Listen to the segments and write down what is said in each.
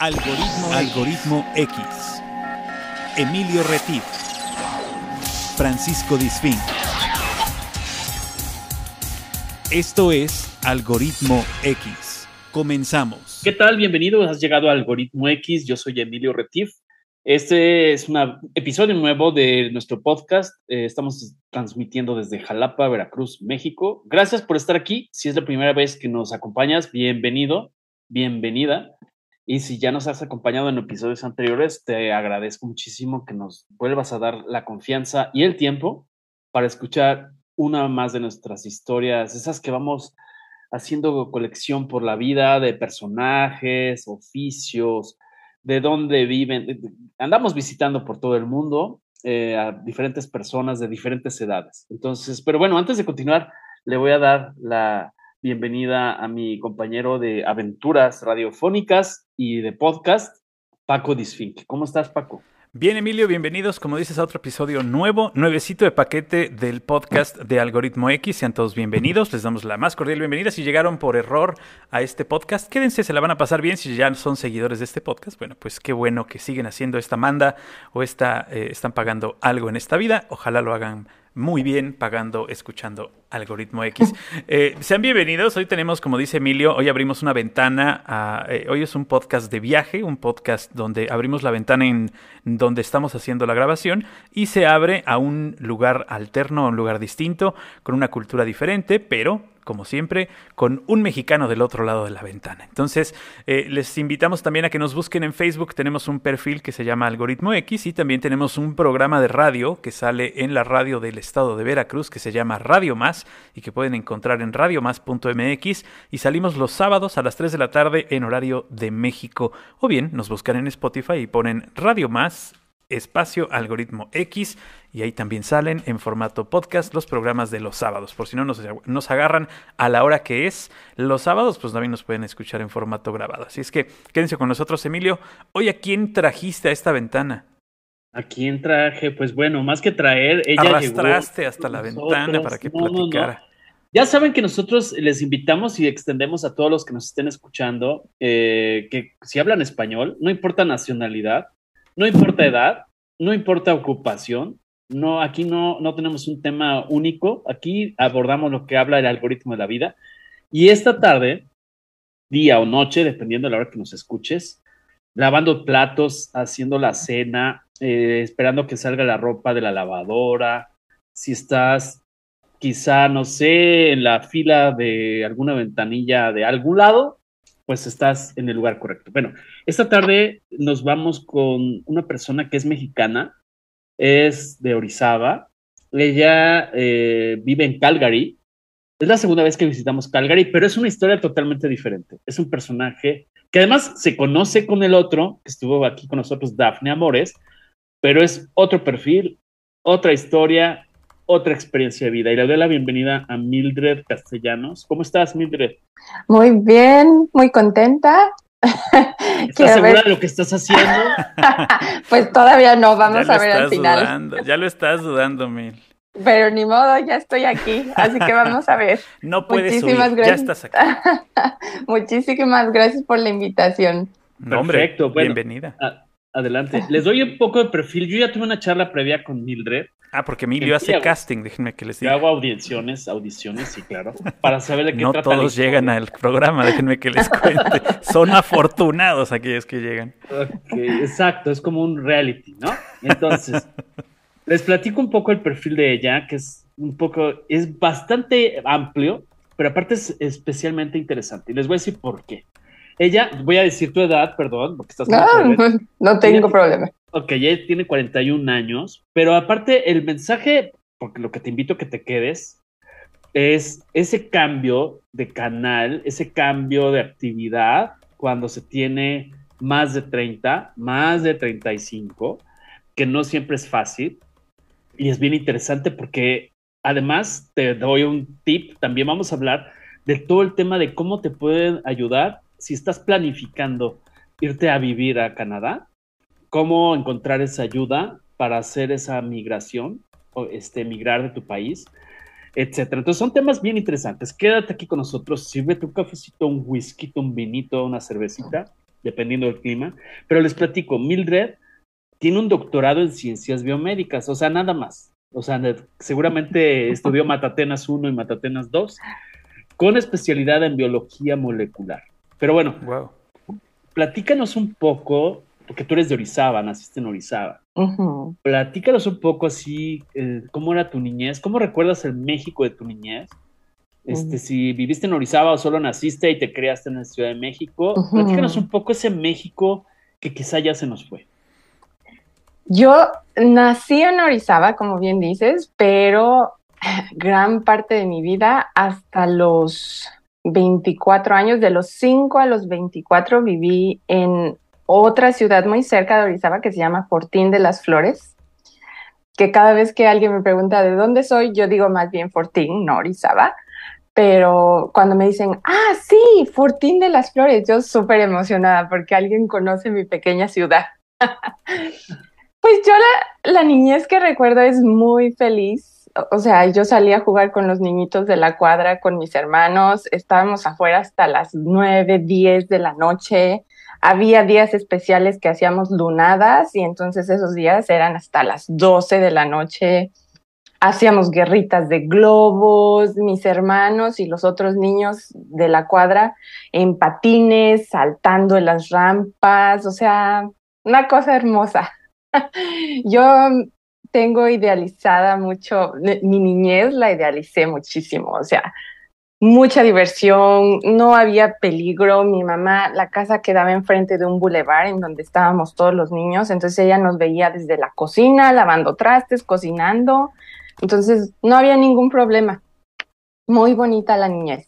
Algoritmo, Algoritmo X. Emilio Retif. Francisco Disfín. Esto es Algoritmo X. Comenzamos. ¿Qué tal? Bienvenidos. Has llegado a Algoritmo X. Yo soy Emilio Retif. Este es un episodio nuevo de nuestro podcast. Eh, estamos transmitiendo desde Jalapa, Veracruz, México. Gracias por estar aquí. Si es la primera vez que nos acompañas, bienvenido, bienvenida. Y si ya nos has acompañado en episodios anteriores, te agradezco muchísimo que nos vuelvas a dar la confianza y el tiempo para escuchar una más de nuestras historias, esas que vamos haciendo colección por la vida de personajes, oficios, de dónde viven. Andamos visitando por todo el mundo eh, a diferentes personas de diferentes edades. Entonces, pero bueno, antes de continuar, le voy a dar la, bienvenida a mi compañero de aventuras radiofónicas y de podcast, Paco Disfink. ¿Cómo estás, Paco? Bien, Emilio, bienvenidos, como dices, a otro episodio nuevo, nuevecito de paquete del podcast de Algoritmo X. Sean todos bienvenidos, les damos la más cordial bienvenida. Si llegaron por error a este podcast, quédense, se la van a pasar bien. Si ya son seguidores de este podcast, bueno, pues qué bueno que siguen haciendo esta manda o esta, eh, están pagando algo en esta vida. Ojalá lo hagan muy bien pagando, escuchando Algoritmo X. Eh, sean bienvenidos. Hoy tenemos, como dice Emilio, hoy abrimos una ventana. Eh, hoy es un podcast de viaje, un podcast donde abrimos la ventana en donde estamos haciendo la grabación y se abre a un lugar alterno, a un lugar distinto, con una cultura diferente, pero como siempre, con un mexicano del otro lado de la ventana. Entonces, eh, les invitamos también a que nos busquen en Facebook. Tenemos un perfil que se llama Algoritmo X y también tenemos un programa de radio que sale en la radio del estado de Veracruz que se llama Radio Más y que pueden encontrar en radiomás.mx y salimos los sábados a las 3 de la tarde en horario de México. O bien nos buscan en Spotify y ponen Radio Más espacio algoritmo X y ahí también salen en formato podcast los programas de los sábados. Por si no nos, nos, agarran a la hora que es los sábados, pues también nos pueden escuchar en formato grabado. Así es que quédense con nosotros, Emilio. Hoy, ¿a quién trajiste a esta ventana? ¿A quién traje? Pues bueno, más que traer, ella Arrastraste hasta la ventana para que platicara. Ya saben que nosotros les invitamos y extendemos a todos los que nos estén escuchando eh, que si hablan español, no importa nacionalidad, no importa edad, no importa ocupación, no, aquí no, no tenemos un tema único, aquí abordamos lo que habla el algoritmo de la vida. Y esta tarde, día o noche, dependiendo de la hora que nos escuches, lavando platos, haciendo la cena, eh, esperando que salga la ropa de la lavadora, si estás quizá, no sé, en la fila de alguna ventanilla de algún lado, pues estás en el lugar correcto. Bueno, esta tarde nos vamos con una persona que es mexicana, es de Orizaba, ella eh, vive en Calgary, es la segunda vez que visitamos Calgary, pero es una historia totalmente diferente. Es un personaje que además se conoce con el otro, que estuvo aquí con nosotros, Daphne Amores, pero es otro perfil, otra historia, otra experiencia de vida. Y le doy la bienvenida a Mildred Castellanos. ¿Cómo estás, Mildred? Muy bien, muy contenta. ¿Estás segura de lo que estás haciendo? pues todavía no, vamos a ver al final. ya lo estás dudando, Mil. Pero ni modo, ya estoy aquí, así que vamos a ver. No puedes Muchísimas subir, ya estás aquí. Muchísimas gracias por la invitación. Perfecto, bienvenida. Adelante. Les doy un poco de perfil. Yo ya tuve una charla previa con Mildred Ah, porque Emilio hace casting, déjenme que les diga. Yo hago audiciones, audiciones, sí, claro, para saber de qué no trata. No todos llegan al programa, déjenme que les cuente. Son afortunados aquellos que llegan. exacto, es como un reality, ¿no? Entonces, les platico un poco el perfil de ella, que es un poco, es bastante amplio, pero aparte es especialmente interesante. Y les voy a decir por qué. Ella, voy a decir tu edad, perdón, porque estás... No, no tengo problema. Ok, ella tiene 41 años, pero aparte el mensaje, porque lo que te invito a que te quedes, es ese cambio de canal, ese cambio de actividad cuando se tiene más de 30, más de 35, que no siempre es fácil. Y es bien interesante porque además te doy un tip, también vamos a hablar de todo el tema de cómo te pueden ayudar si estás planificando irte a vivir a Canadá cómo encontrar esa ayuda para hacer esa migración o este, migrar de tu país, etcétera. Entonces son temas bien interesantes. Quédate aquí con nosotros, sirve un cafecito, un whisky, un vinito, una cervecita dependiendo del clima. Pero les platico, Mildred tiene un doctorado en ciencias biomédicas, o sea, nada más. O sea, seguramente estudió Matatenas 1 y Matatenas 2, con especialidad en biología molecular. Pero bueno, wow. platícanos un poco, porque tú eres de Orizaba, naciste en Orizaba. Platícanos un poco así, eh, cómo era tu niñez, cómo recuerdas el México de tu niñez. Este, Si viviste en Orizaba o solo naciste y te criaste en la Ciudad de México, platícanos un poco ese México que quizá ya se nos fue. Yo nací en Orizaba, como bien dices, pero gran parte de mi vida, hasta los 24 años, de los 5 a los 24, viví en otra ciudad muy cerca de Orizaba que se llama Fortín de las Flores, que cada vez que alguien me pregunta de dónde soy, yo digo más bien Fortín, no Orizaba. Pero cuando me dicen, ah, sí, Fortín de las Flores, yo súper emocionada porque alguien conoce mi pequeña ciudad. Pues yo la, niñez que recuerdo es muy feliz. O sea, yo salía a jugar con los niñitos de la cuadra, con mis hermanos. Estábamos afuera hasta las nueve, diez de la noche. Había días especiales que hacíamos lunadas y entonces esos días eran hasta las doce de la noche. Hacíamos guerritas de globos, mis hermanos y los otros niños de la cuadra en patines, saltando en las rampas. O sea, una cosa hermosa. Yo tengo idealizada mucho, mi niñez la idealicé muchísimo, o sea, mucha diversión, no había peligro, mi mamá, la casa quedaba enfrente de un bulevar en donde estábamos todos los niños, entonces ella nos veía desde la cocina, lavando trastes, cocinando, entonces no había ningún problema. Muy bonita la niñez.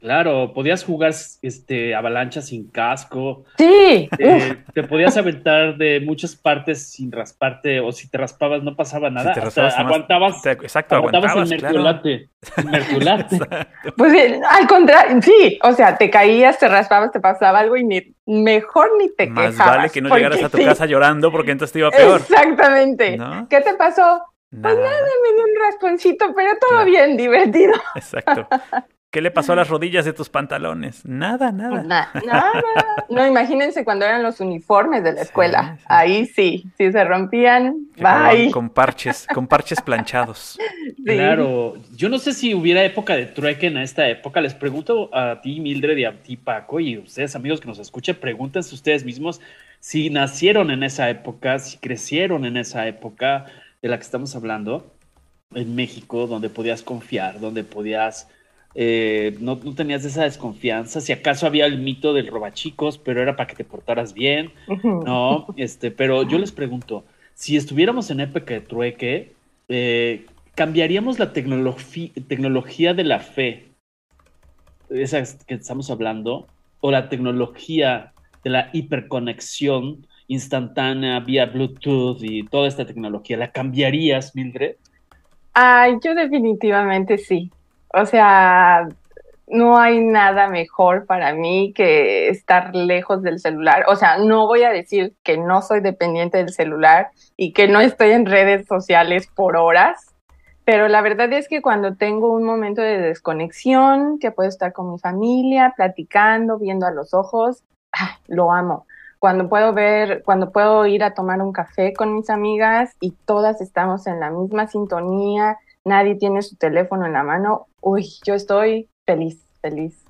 Claro, podías jugar este, avalancha sin casco. Sí. Eh, te podías aventar de muchas partes sin rasparte, o si te raspabas no pasaba nada. aguantabas. exacto, aguantabas, el merculate. merculate. pues al contrario, sí, o sea, te caías, te raspabas, te pasaba algo y ni, mejor ni te Más vale que no llegaras a tu casa llorando porque entonces te iba peor. Exactamente. ¿Qué te pasó? Pues nada, me dio un rasponcito, pero todo bien, divertido. Exacto. ¿Qué le pasó a las rodillas de tus pantalones? Nada, nada. nada. No, imagínense cuando eran los uniformes de la escuela. Ahí sí, si se rompían, bye. Con parches, con parches planchados. Claro, yo no sé si hubiera época de trueque en esta época. Les pregunto a ti, Mildred, y a ti, Paco, y ustedes, amigos que nos escuchen, pregúntense ustedes mismos si nacieron en esa época, si crecieron en esa época de la que estamos hablando, en México, donde podías confiar, donde podías eh, no, tenías esa desconfianza, si acaso había el mito del robachicos, pero era para que te portaras bien, ¿no? Este, pero yo les pregunto, si estuviéramos en época de trueque, eh, ¿cambiaríamos la tecnología de la fe, esa que estamos hablando, o la tecnología de la hiperconexión instantánea vía Bluetooth y toda esta tecnología, ¿la cambiarías, Mildred? Ay, yo definitivamente sí. O sea, no hay nada mejor para mí que estar lejos del celular. O sea, no voy a decir que no soy dependiente del celular y que no estoy en redes sociales por horas, pero la verdad es que cuando tengo un momento de desconexión, que puedo estar con mi familia, platicando, viendo a los ojos, lo amo. Cuando puedo ver, cuando puedo ir a tomar un café con mis amigas y todas estamos en la misma sintonía, nadie tiene su teléfono en la mano, uy, yo estoy feliz, feliz.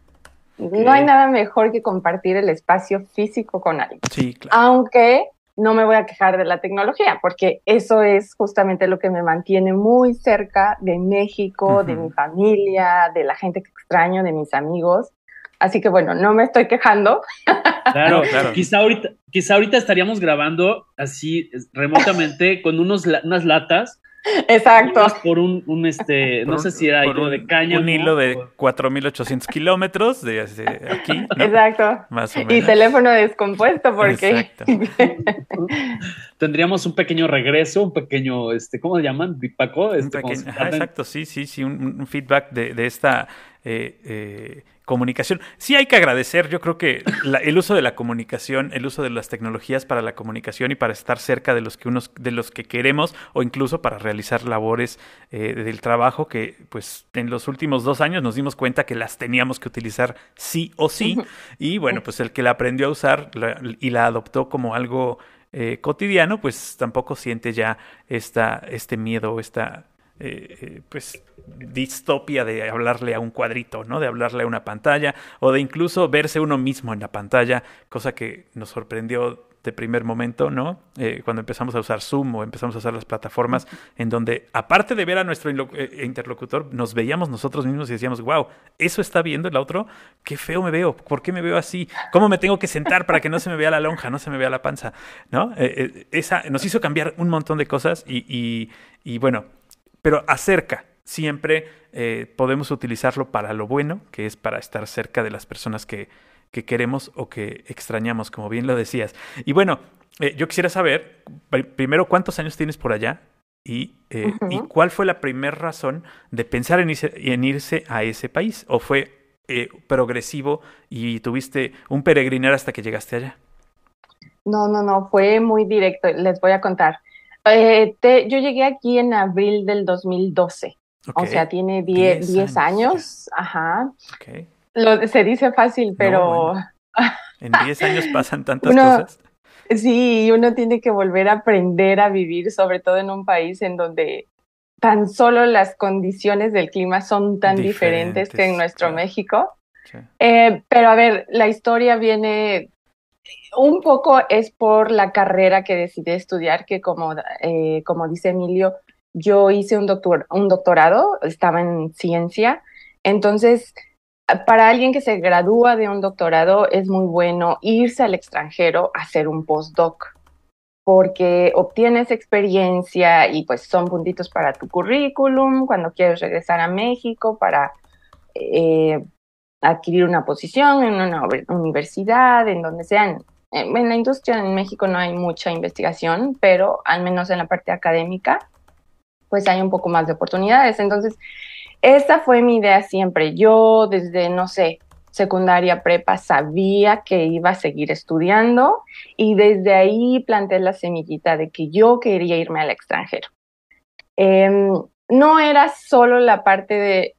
No hay nada mejor que compartir el espacio físico con alguien. Sí, claro. Aunque no me voy a quejar de la tecnología, porque eso es justamente lo que me mantiene muy cerca de México, de mi familia, de la gente que extraño, de mis amigos. Así que bueno, no me estoy quejando. Claro, claro. Quizá ahorita, quizá ahorita estaríamos grabando así remotamente con unos, unas latas Exacto. Por un, un este, no sé si era hilo de caña. Un hilo de 4.800 kilómetros de aquí. Exacto. Más o menos. Y teléfono descompuesto porque... Tendríamos un pequeño regreso, un pequeño, este, ¿cómo se llaman? Bipaco. Este, exacto, sí, sí, sí, un, feedback de, de esta... Eh, eh, comunicación. Sí hay que agradecer, yo creo que el uso de la comunicación, el uso de las tecnologías para la comunicación y para estar cerca de los que unos, de los que queremos o incluso para realizar labores eh, del trabajo que pues en los últimos dos años nos dimos cuenta que las teníamos que utilizar sí o sí y bueno pues el que la aprendió a usar y la adoptó como algo eh, cotidiano pues tampoco siente ya esta, este miedo, esta eh, eh, pues distopia de hablarle a un cuadrito, ¿no? De hablarle a una pantalla o de incluso verse uno mismo en la pantalla, cosa que nos sorprendió de primer momento, ¿no? Eh, cuando empezamos a usar Zoom o empezamos a usar las plataformas en donde, aparte de ver a nuestro interlocutor, nos veíamos nosotros mismos y decíamos, wow, eso está viendo el otro, qué feo me veo, ¿por qué me veo así? ¿Cómo me tengo que sentar para que no se me vea la lonja, no se me vea la panza, ¿no? esa nos hizo cambiar un montón de cosas y, y bueno, pero acerca. Siempre eh, podemos utilizarlo para lo bueno, que es para estar cerca de las personas que, que queremos o que extrañamos, como bien lo decías. Y bueno, eh, yo quisiera saber, primero, ¿cuántos años tienes por allá? Y, eh, ¿y cuál fue la primera razón de pensar en irse, en irse a ese país? ¿O fue progresivo y tuviste un peregrinar hasta que llegaste allá? No, no, no, fue muy directo. Les voy a contar. Eh, yo llegué aquí en abril del 2012. O sea, tiene 10 años. Ajá. se dice fácil, pero... En 10 años pasan tantas cosas. Sí, uno tiene que volver a aprender a vivir, sobre todo en un país en donde tan solo las condiciones del clima son tan diferentes, que en nuestro México. Eh, pero a ver, la historia viene un poco es por la carrera que decidí estudiar, que como, eh, como dice Emilio, yo hice un, doctor, un doctorado, estaba en ciencia, entonces para alguien que se gradúa de un doctorado es muy bueno irse al extranjero a hacer un postdoc, porque obtienes experiencia y pues son puntitos para tu currículum cuando quieres regresar a México para eh, adquirir una posición en una universidad, en donde sean en la industria en México no hay mucha investigación, pero al menos en la parte académica, pues hay un poco más de oportunidades. Entonces, esa fue mi idea siempre. Yo desde, no sé, secundaria, prepa, sabía que iba a seguir estudiando y desde ahí planté la semillita de que yo quería irme al extranjero. Em, no era solo la parte de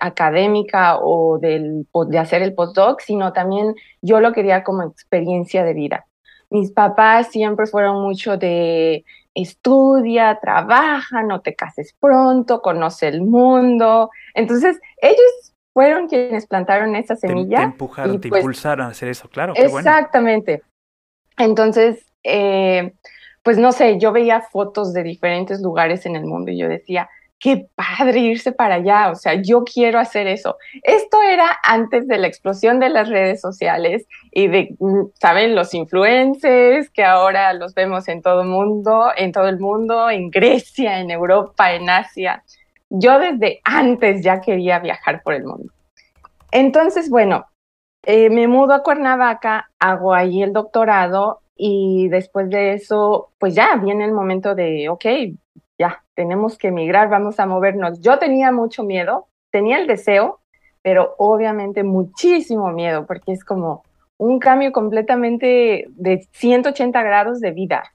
académica o del, de hacer el postdoc, sino también yo lo quería como experiencia de vida. Mis papás siempre fueron mucho de estudia, trabaja, no te cases pronto, conoce el mundo. Entonces, ellos fueron quienes plantaron esa semilla. Te, empujaron, te pues impulsaron a hacer eso, claro. exactamente. Entonces, eh, pues no sé, yo veía fotos de diferentes lugares en el mundo y yo decía, qué padre irse para allá, o sea, yo quiero hacer eso. Esto era antes de la explosión de las redes sociales y de, mm, ¿saben? Los influencers que ahora los vemos en todo mundo, en todo el mundo, en Grecia, en Europa, en Asia. Yo desde antes ya quería viajar por el mundo. Entonces, bueno, eh, me mudo a Cuernavaca, hago ahí el doctorado y después de eso, pues ya viene el momento de, ok, ya, tenemos que emigrar, vamos a movernos. Yo tenía mucho miedo, tenía el deseo, pero obviamente muchísimo miedo, porque es como un cambio completamente de 180 grados de vida.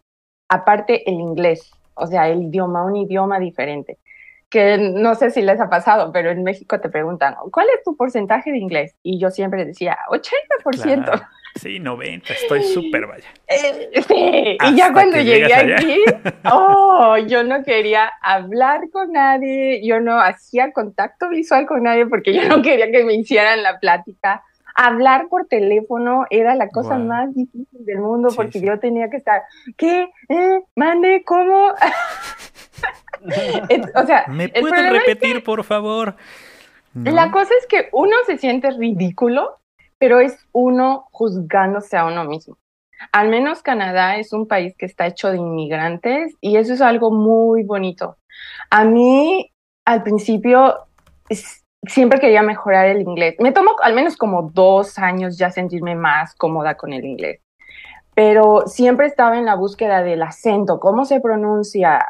Aparte el inglés, o sea, el idioma, un idioma diferente. Que no sé si les ha pasado, pero en México te preguntan, ¿cuál es tu porcentaje de inglés? Y yo siempre decía, 80%. Sí, 90, estoy súper vaya. Eh, sí, y ya cuando llegué aquí, oh, yo no quería hablar con nadie, yo no hacía contacto visual con nadie porque yo no quería que me hicieran la plática. Hablar por teléfono era la cosa más difícil del mundo porque yo tenía que estar, ¿qué? ¿Eh? ¿Mande? ¿Cómo? o sea, ¿me puedes repetir, por favor? La cosa es que uno se siente ridículo pero es uno juzgándose a uno mismo. Al menos Canadá es un país que está hecho de inmigrantes y eso es algo muy bonito. A mí, al principio, siempre quería mejorar el inglés. Me tomó al menos como dos años ya sentirme más cómoda con el inglés. Pero siempre estaba en la búsqueda del acento, cómo se pronuncia,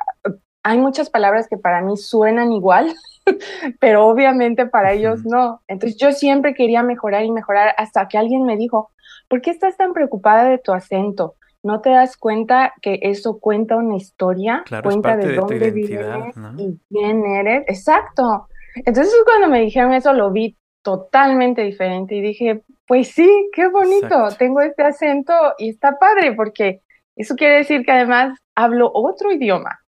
hay muchas palabras que para mí suenan igual, pero obviamente para ellos no. Entonces yo siempre quería mejorar y mejorar hasta que alguien me dijo, ¿por qué estás tan preocupada de tu acento? ¿No te das cuenta que eso cuenta una historia? cuenta de, dónde vienes y quién eres. Exacto. Entonces cuando me dijeron eso lo vi totalmente diferente y dije, pues sí, qué bonito, tengo este acento y está padre porque eso quiere decir que además hablo otro idioma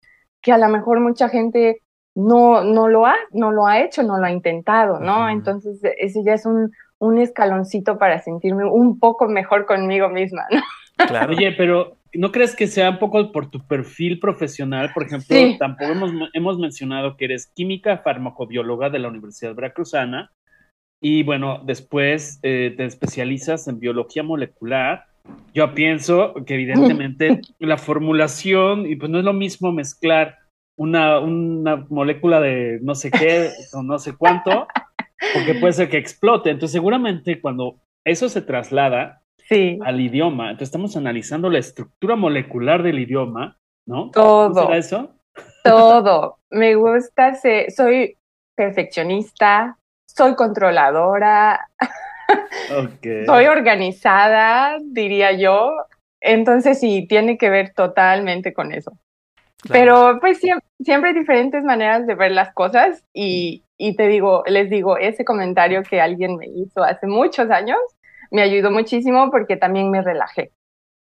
que a lo mejor mucha gente no, no, lo, ha, no lo ha hecho, no lo ha intentado, ¿no? Entonces, ese ya es un, un escaloncito para sentirme un poco mejor conmigo misma, ¿no? Claro. Oye, pero ¿no crees que sea un poco por tu perfil profesional? Por ejemplo, tampoco hemos, hemos, mencionado que eres química farmacobióloga de la Universidad Veracruzana y bueno, después eh, te especializas en biología molecular yo pienso que evidentemente la formulación, y pues no es lo mismo mezclar una, una molécula de no sé qué o no sé cuánto, porque puede ser que explote. Entonces seguramente cuando eso se traslada al idioma, entonces estamos analizando la estructura molecular del idioma, ¿no? Todo. eso? Todo. Me gusta, soy perfeccionista, soy controladora. Soy organizada, diría yo. Entonces sí, tiene que ver totalmente con eso. Pero pues siempre, siempre, hay diferentes maneras de ver las cosas y, y te digo, les digo, ese comentario que alguien me hizo hace muchos años me ayudó muchísimo porque también me relajé.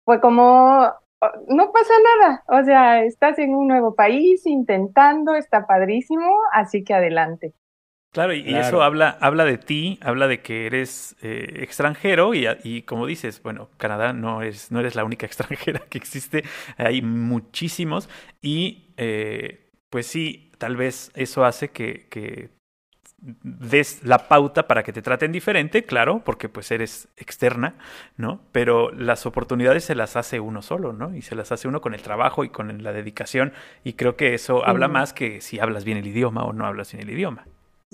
Fue como, oh, no pasa nada, o sea, estás en un nuevo país intentando, está padrísimo, así que adelante. Claro, y, eso habla, habla de ti, habla de que eres eh, extranjero y, y, como dices, bueno, Canadá no, es, no eres la única extranjera que existe, hay muchísimos y eh, pues sí, tal vez eso hace que, que des la pauta para que te traten diferente, claro, porque pues eres externa, ¿no? Pero las oportunidades se las hace uno solo, ¿no? Y se las hace uno con el trabajo y con la dedicación y creo que eso habla más que si hablas bien el idioma o no hablas bien el idioma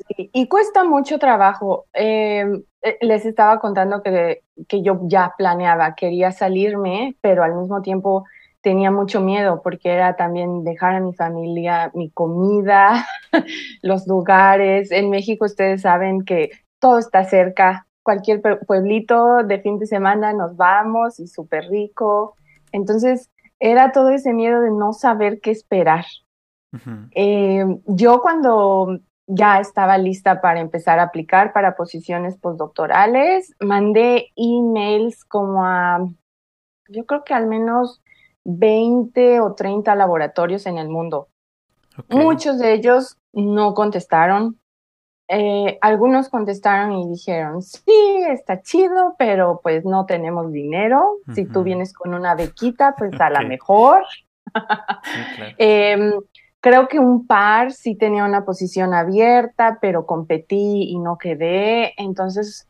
y cuesta mucho trabajo. Em, eh, les estaba contando que, que yo ya planeaba, quería salirme, pero al mismo tiempo tenía mucho miedo porque era también dejar a mi familia, mi comida, los lugares. En México ustedes saben que todo está cerca, cualquier pueblito de fin de semana nos vamos y súper rico. Entonces era todo ese miedo de no saber qué esperar. Em, yo cuando ya estaba lista para empezar a aplicar para posiciones postdoctorales. Mandé emails como a, yo creo que al menos 20 o 30 laboratorios en el mundo. Muchos de ellos no contestaron. Eh, algunos contestaron y dijeron, sí, está chido, pero pues no tenemos dinero. Si tú vienes con una bequita, pues a la mejor. Em, Creo que un par sí tenía una posición abierta, pero competí y no quedé. Entonces,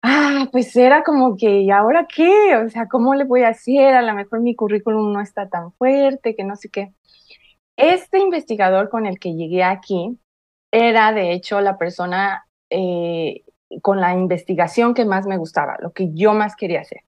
ah, pues era como que, ¿y ahora qué? O sea, ¿cómo le voy a hacer? A lo mejor mi currículum no está tan fuerte, que no sé qué. Este investigador con el que llegué aquí era, de hecho, la persona eh, con la investigación que más me gustaba, lo que yo más quería hacer.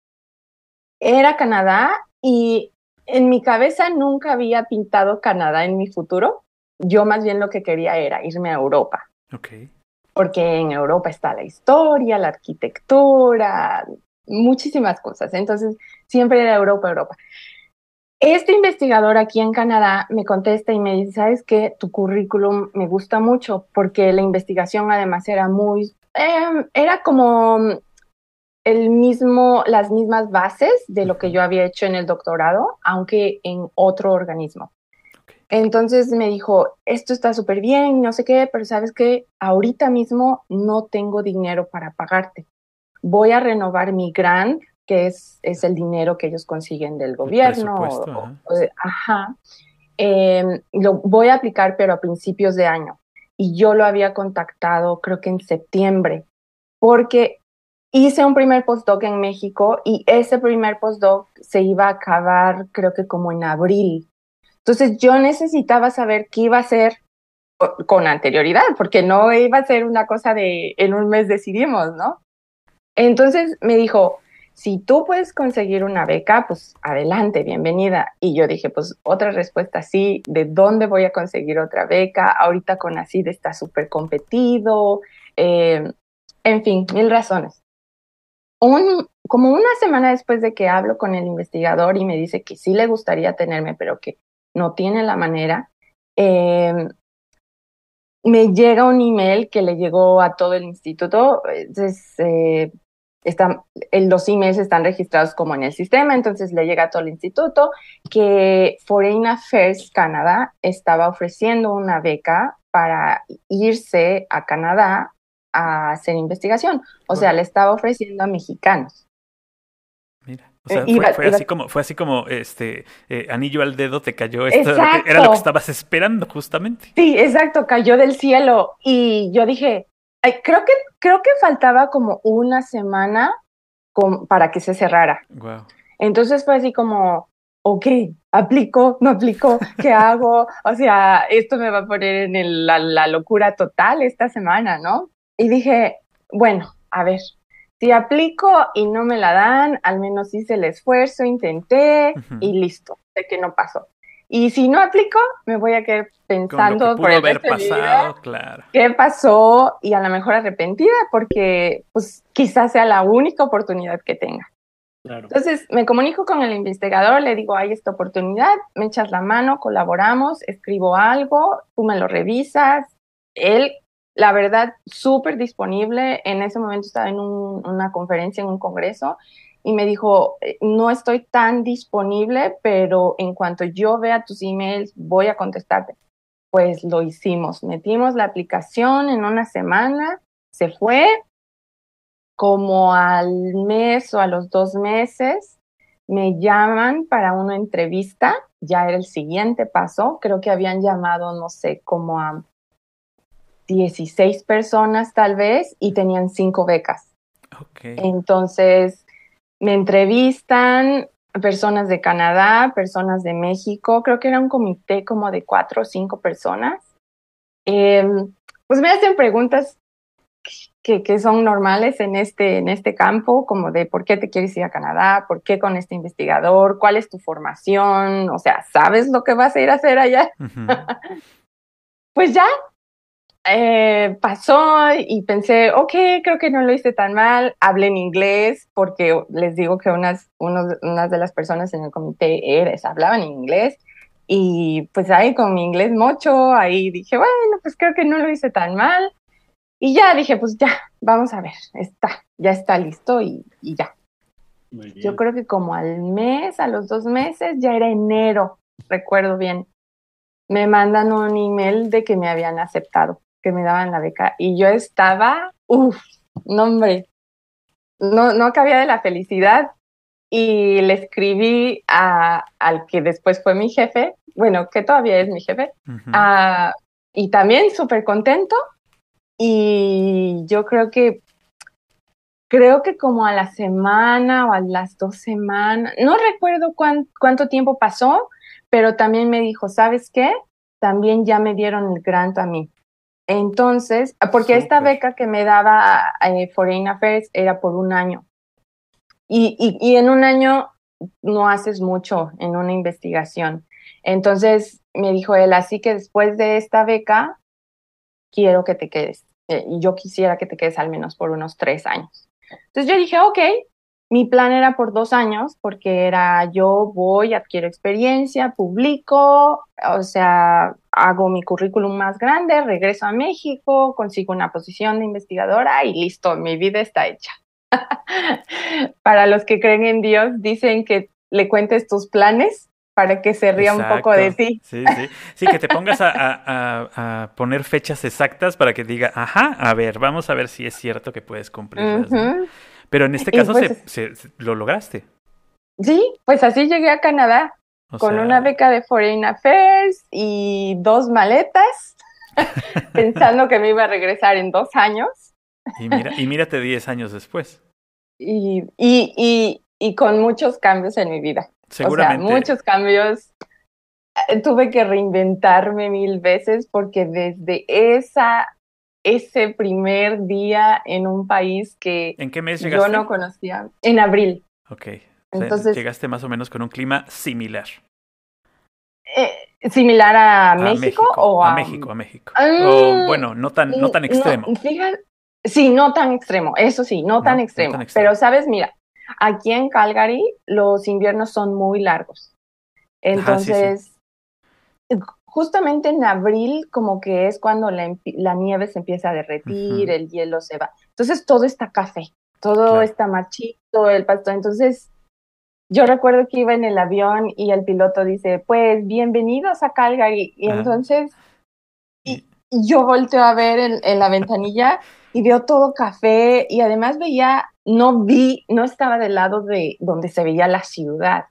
Era Canadá y en mi cabeza nunca había pintado Canadá en mi futuro. Yo más bien lo que quería era irme a Europa. Okay. Porque en Europa está la historia, la arquitectura, muchísimas cosas. Entonces, siempre era Europa, Europa. Este investigador aquí en Canadá me contesta y me dice, ¿sabes qué? Tu currículum me gusta mucho porque la investigación además era muy, em, era como el mismo, las mismas bases de lo que yo había hecho en el doctorado, aunque en otro organismo. Entonces me dijo, esto está súper bien, no sé qué, pero sabes que ahorita mismo no tengo dinero para pagarte. Voy a renovar mi grant, que es, es el dinero que ellos consiguen del gobierno. ajá. Em, lo voy a aplicar, pero a principios de año. Y yo lo había contactado, creo que en septiembre, porque hice un primer postdoc en México y ese primer postdoc se iba a acabar creo que como en abril. Entonces yo necesitaba saber qué iba a hacer con anterioridad, porque no iba a ser una cosa de en un mes decidimos, ¿no? Entonces me dijo, si tú puedes conseguir una beca, pues adelante, bienvenida. Y yo dije, pues otra respuesta sí, ¿de dónde voy a conseguir otra beca? Ahorita con ACID está súper competido, eh, en fin, mil razones. Un, como una semana después de que hablo con el investigador y me dice que sí le gustaría tenerme, pero que no tiene la manera, eh, me llega un email que le llegó a todo el instituto. Entonces, eh, los emails están registrados como en el sistema, entonces le llega a todo el instituto que Foreign Affairs Canadá estaba ofreciendo una beca para irse a Canadá a hacer investigación. O sea, le estaba ofreciendo a mexicanos. Mira. O sea, eh, fue, así como, fue así como este eh, anillo al dedo te cayó esto, era lo que estabas esperando, justamente. Sí, exacto, cayó del cielo. Y yo dije, creo que, creo que faltaba como una semana para que se cerrara. Entonces fue así como, ok, aplico, no aplico, ¿qué hago? O sea, esto me va a poner en la locura total esta semana, ¿no? Y dije, bueno, a ver, si aplico y no me la dan, al menos hice el esfuerzo, intenté y listo, sé que no pasó. Y si no aplico, me voy a quedar pensando por haber pasado, claro. qué pasó y a lo mejor arrepentida porque pues quizás sea la única oportunidad que tenga. Entonces me comunico con el investigador, le digo, hay esta oportunidad, me echas la mano, colaboramos, escribo algo, tú me lo revisas. Él la verdad, súper disponible. En ese momento estaba en una conferencia, en un congreso, y me dijo, eh, no estoy tan disponible, pero en cuanto yo vea tus emails, voy a contestarte. Pues lo hicimos, metimos la aplicación en una semana, se fue, como al mes o a los dos meses, me llaman para una entrevista, ya era el siguiente paso, creo que habían llamado, no sé, como a 16 personas tal vez y tenían cinco becas. Entonces, me entrevistan personas de Canadá, personas de México, creo que era un comité como de cuatro o cinco personas. Em, pues me hacen preguntas que, que, son normales en este, en este campo, como de por qué te quieres ir a Canadá, por qué con este investigador, cuál es tu formación, o sea, ¿sabes lo que vas a ir a hacer allá? pues ya, eh, pasó y pensé, ok, creo que no lo hice tan mal, hablé en inglés, porque les digo que unas, unas de las personas en el comité eres, hablaban inglés, y pues ahí con mi inglés mocho, ahí dije, bueno, pues creo que no lo hice tan mal, y ya dije, pues ya, vamos a ver, está, ya está listo y, y ya. Yo creo que como al mes, a los dos meses, ya era enero, recuerdo bien, me mandan un email de que me habían aceptado que me daban la beca y yo estaba, uff, no hombre, no, no cabía de la felicidad y le escribí a, al que después fue mi jefe, bueno, que todavía es mi jefe, y también súper contento y yo creo que creo que como a la semana o a las dos semanas, no recuerdo cuánto tiempo pasó, pero también me dijo, ¿sabes qué? También ya me dieron el grant a mí. Entonces, porque esta beca que me daba eh, Foreign Affairs era por un año. Y, y, en un año no haces mucho en una investigación. Entonces me dijo él, así que después de esta beca, quiero que te quedes. Eh, y yo quisiera que te quedes al menos por unos tres años. Entonces yo dije, ok, mi plan era por dos años porque era yo voy, adquiero experiencia, publico, o sea, hago mi currículum más grande, regreso a México, consigo una posición de investigadora y listo, mi vida está hecha. para los que creen en Dios, dicen que le cuentes tus planes para que se ría un poco de ti. Sí, sí. Sí, que te pongas a, poner fechas exactas para que diga, ajá, a ver, vamos a ver si es cierto que puedes cumplirlas. Pero en este caso pues se, lo lograste. Sí, pues así llegué a Canadá con una beca de Foreign Affairs y dos maletas, pensando que me iba a regresar en dos años. Y, mira, y mírate 10 años después. Y, y, y, y, con muchos cambios en mi vida. Seguramente. O sea, muchos cambios. Eh, tuve que reinventarme mil veces porque desde esa ese primer día en un país que ¿En qué mes llegaste? yo no conocía. En abril. Ok. O sea, Entonces- llegaste más o menos con un clima similar. Eh, ¿Similar a, A México, o a, a México, a México. Ah, o bueno, no tan, no tan extremo. fíjate, sí, no tan extremo, eso sí, no, No, tan, no extremo. tan extremo. Pero, ¿sabes? Mira, aquí en Calgary los inviernos son muy largos. Entonces, justamente en abril como que es cuando la, nieve se empieza a derretir, el hielo se va. Entonces todo está café, todo Claro. está marchito, el pasto. Entonces, yo recuerdo que iba en el avión y el piloto dice, pues bienvenidos a Calgary. Y Ajá. entonces Y- y yo volteo a ver en, en la ventanilla y veo todo café y además veía, no vi, no estaba del lado de donde se veía la ciudad,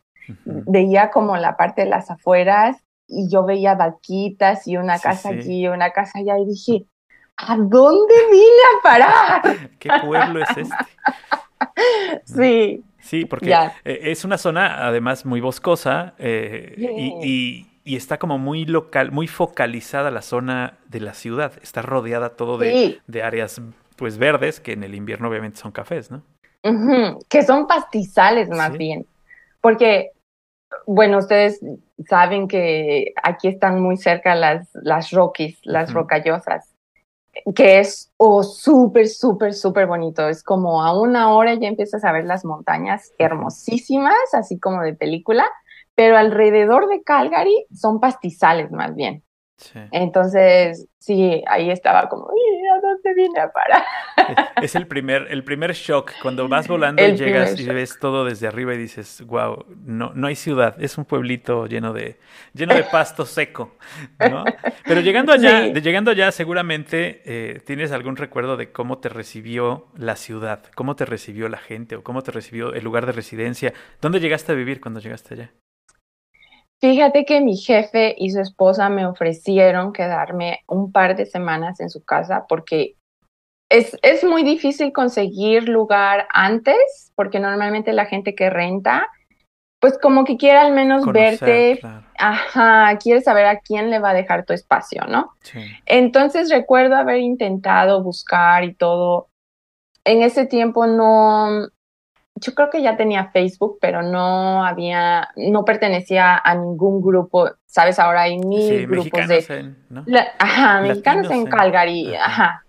veía como la parte de las afueras y yo veía vaquitas y una casa sí. aquí y una casa allá y dije, ¿a dónde vine a parar? ¿Qué pueblo es este? Sí, Sí, porque Ya. eh, es una zona además muy boscosa eh, y, y- y está como muy local, muy focalizada la zona de la ciudad. Está rodeada todo de, sí. de áreas pues verdes, que en el invierno obviamente son cafés, ¿no? Que son pastizales más bien, porque, bueno, ustedes saben que aquí están muy cerca las, las Rockies, las rocallosas, que es oh, súper, súper, súper bonito. Es como a una hora ya empiezas a ver las montañas hermosísimas, así como de película, pero alrededor de Calgary son pastizales más bien. Sí. Entonces, sí, ahí estaba como, "Uy, ¿a dónde vine a parar? Es el primer, el primer shock cuando vas volando y llegas y ves todo desde arriba y dices, wow, no, no hay ciudad, es un pueblito lleno de, lleno de pasto seco, ¿no? Pero llegando allá, Sí. de- llegando allá, seguramente eh, tienes algún recuerdo de cómo te recibió la ciudad, cómo te recibió la gente o cómo te recibió el lugar de residencia. ¿Dónde llegaste a vivir cuando llegaste allá? Fíjate que mi jefe y su esposa me ofrecieron quedarme un par de semanas en su casa porque es, es muy difícil conseguir lugar antes, porque normalmente la gente que renta, pues como que quiere al menos Conocer, verte, claro. ajá, quiere saber a quién le va a dejar tu espacio, ¿no? Sí. Entonces recuerdo haber intentado buscar y todo. En ese tiempo no, yo creo que ya tenía Facebook, pero no había, no pertenecía a ningún grupo. Sabes, ahora hay mil Sí, grupos mexicanos de, en, ¿no? la- ajá, mexicanos en Calgary, ajá. ajá.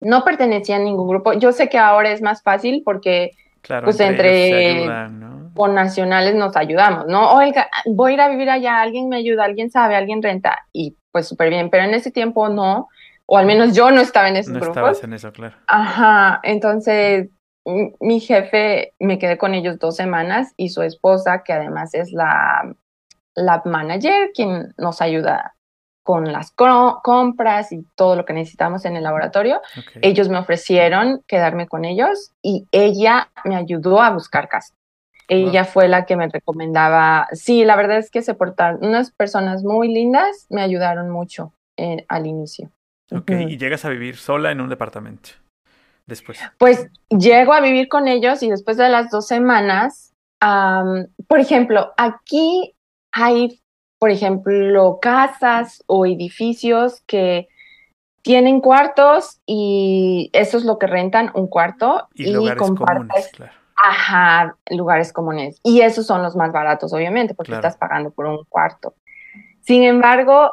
No pertenecía a ningún grupo. Yo sé que ahora es más fácil porque Claro, pues entre, ayudan, ¿no? con nacionales nos ayudamos, ¿no? Oiga, voy a ir a vivir allá, alguien me ayuda, alguien sabe, alguien renta, y pues súper bien, pero en ese tiempo no, o al menos yo no estaba en esos No grupos. estabas en eso, claro. Ajá, entonces mi jefe, me quedé con ellos dos semanas y su esposa, que además es la lab manager, quien nos ayuda con las compras y todo lo que necesitamos en el laboratorio, ellos me ofrecieron quedarme con ellos y ella me ayudó a buscar casa. Ella fue la que me recomendaba. Sí, la verdad es que se portaron unas personas muy lindas, me ayudaron mucho eh, al inicio. Ok, y llegas a vivir sola en un departamento. Después. Pues llego a vivir con ellos y después de las dos semanas, por ejemplo, aquí hay, por ejemplo, casas o edificios que tienen cuartos y eso es lo que rentan, un cuarto Y, lugares compartes, comunes, claro. ajá, lugares comunes. Y esos son los más baratos, obviamente, porque Claro. estás pagando por un cuarto. Sin embargo,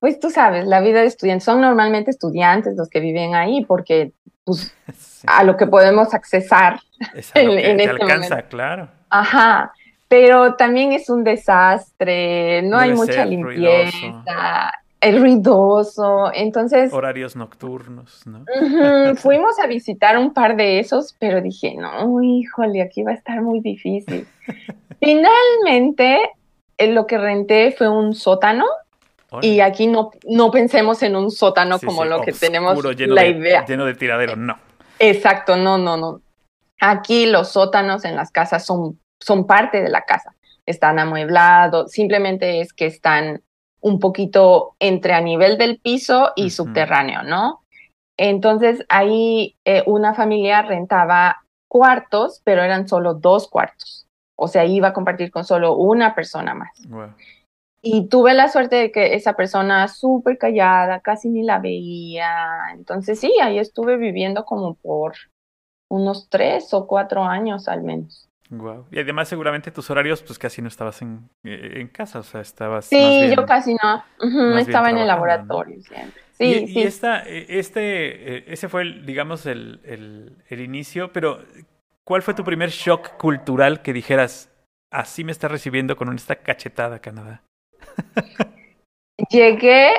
pues tú sabes, la vida de estudiantes, son normalmente estudiantes los que viven ahí porque pues Sí, a lo que podemos accesar. en- que en te este alcanza, momento. claro. Ajá. Pero también es un desastre, no hay mucha limpieza, es ruidoso. Entonces, Horarios nocturnos, ¿no? fuimos a visitar un par de esos, pero dije, no, híjole, aquí va a estar muy difícil. Finalmente, eh, lo que renté fue un sótano y aquí no, no pensemos en un sótano Sí, como sí, lo que tenemos lleno la de, idea. Lleno de tiradero, no. Exacto, no, no, no. Aquí los sótanos en las casas son, son parte de la casa. Están amueblados, simplemente es que están un poquito entre a nivel del piso y subterráneo, ¿no? Entonces ahí eh, una familia rentaba cuartos, pero eran solo dos cuartos. O sea, iba a compartir con solo una persona más. Wow. Y tuve la suerte de que esa persona súper callada, casi ni la veía. Entonces sí, ahí estuve viviendo como por unos tres o cuatro años al menos. Wow. Y además seguramente tus horarios, pues casi no estabas en, eh, en casa, o sea, estabas... Sí, yo casi no. estaba en el laboratorio siempre. Sí, y, sí. Y esta, eh, este, eh, ese fue, el, digamos, el, el, el inicio, pero ¿cuál fue tu primer shock cultural que dijeras, así me está recibiendo con esta cachetada Canadá? Llegué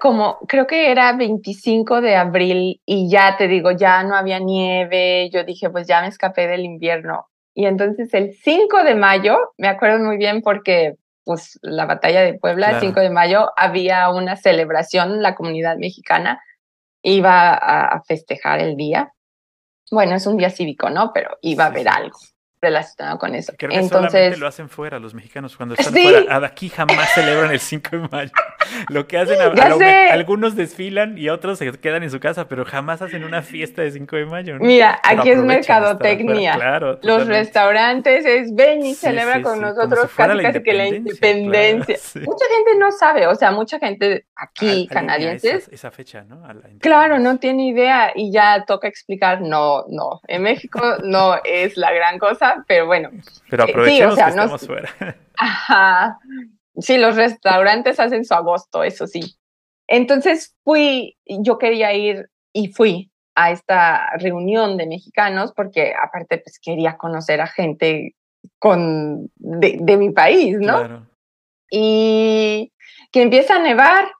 como, creo que era 25 de abril y ya te digo, ya no había nieve, yo dije, pues ya me escapé del invierno. Y entonces el 5 de mayo, me acuerdo muy bien porque pues la batalla de Puebla, claro. el 5 de mayo, había una celebración, la comunidad mexicana iba a, festejar el día. Bueno, es un día cívico, ¿no? Pero iba a haber algo relacionado con eso. Creo que Entonces, solamente lo hacen fuera los mexicanos cuando están ¿Sí? fuera. Aquí jamás celebran el 5 de mayo. Lo que hacen, a, a lo, algunos desfilan y otros se quedan en su casa, pero jamás hacen una fiesta de 5 de mayo. ¿no? Mira, pero aquí es mercadotecnia. Claro, los restaurantes es ven y sí, celebra sí, con sí, nosotros si casi casi que la independencia. Claro, mucha gente no sabe, o sea, mucha gente aquí, a, canadienses. Esa, esa, fecha, ¿no? claro, no tiene idea y ya toca explicar, no, no, en México no es la gran cosa, pero bueno. Pero aprovechemos sí, o sea, que estamos fuera. Ajá. Sí, los restaurantes hacen su agosto, eso sí. Entonces fui, yo quería ir y fui a esta reunión de mexicanos porque aparte pues quería conocer a gente con de, de mi país, ¿no? Claro. Y que empieza a nevar.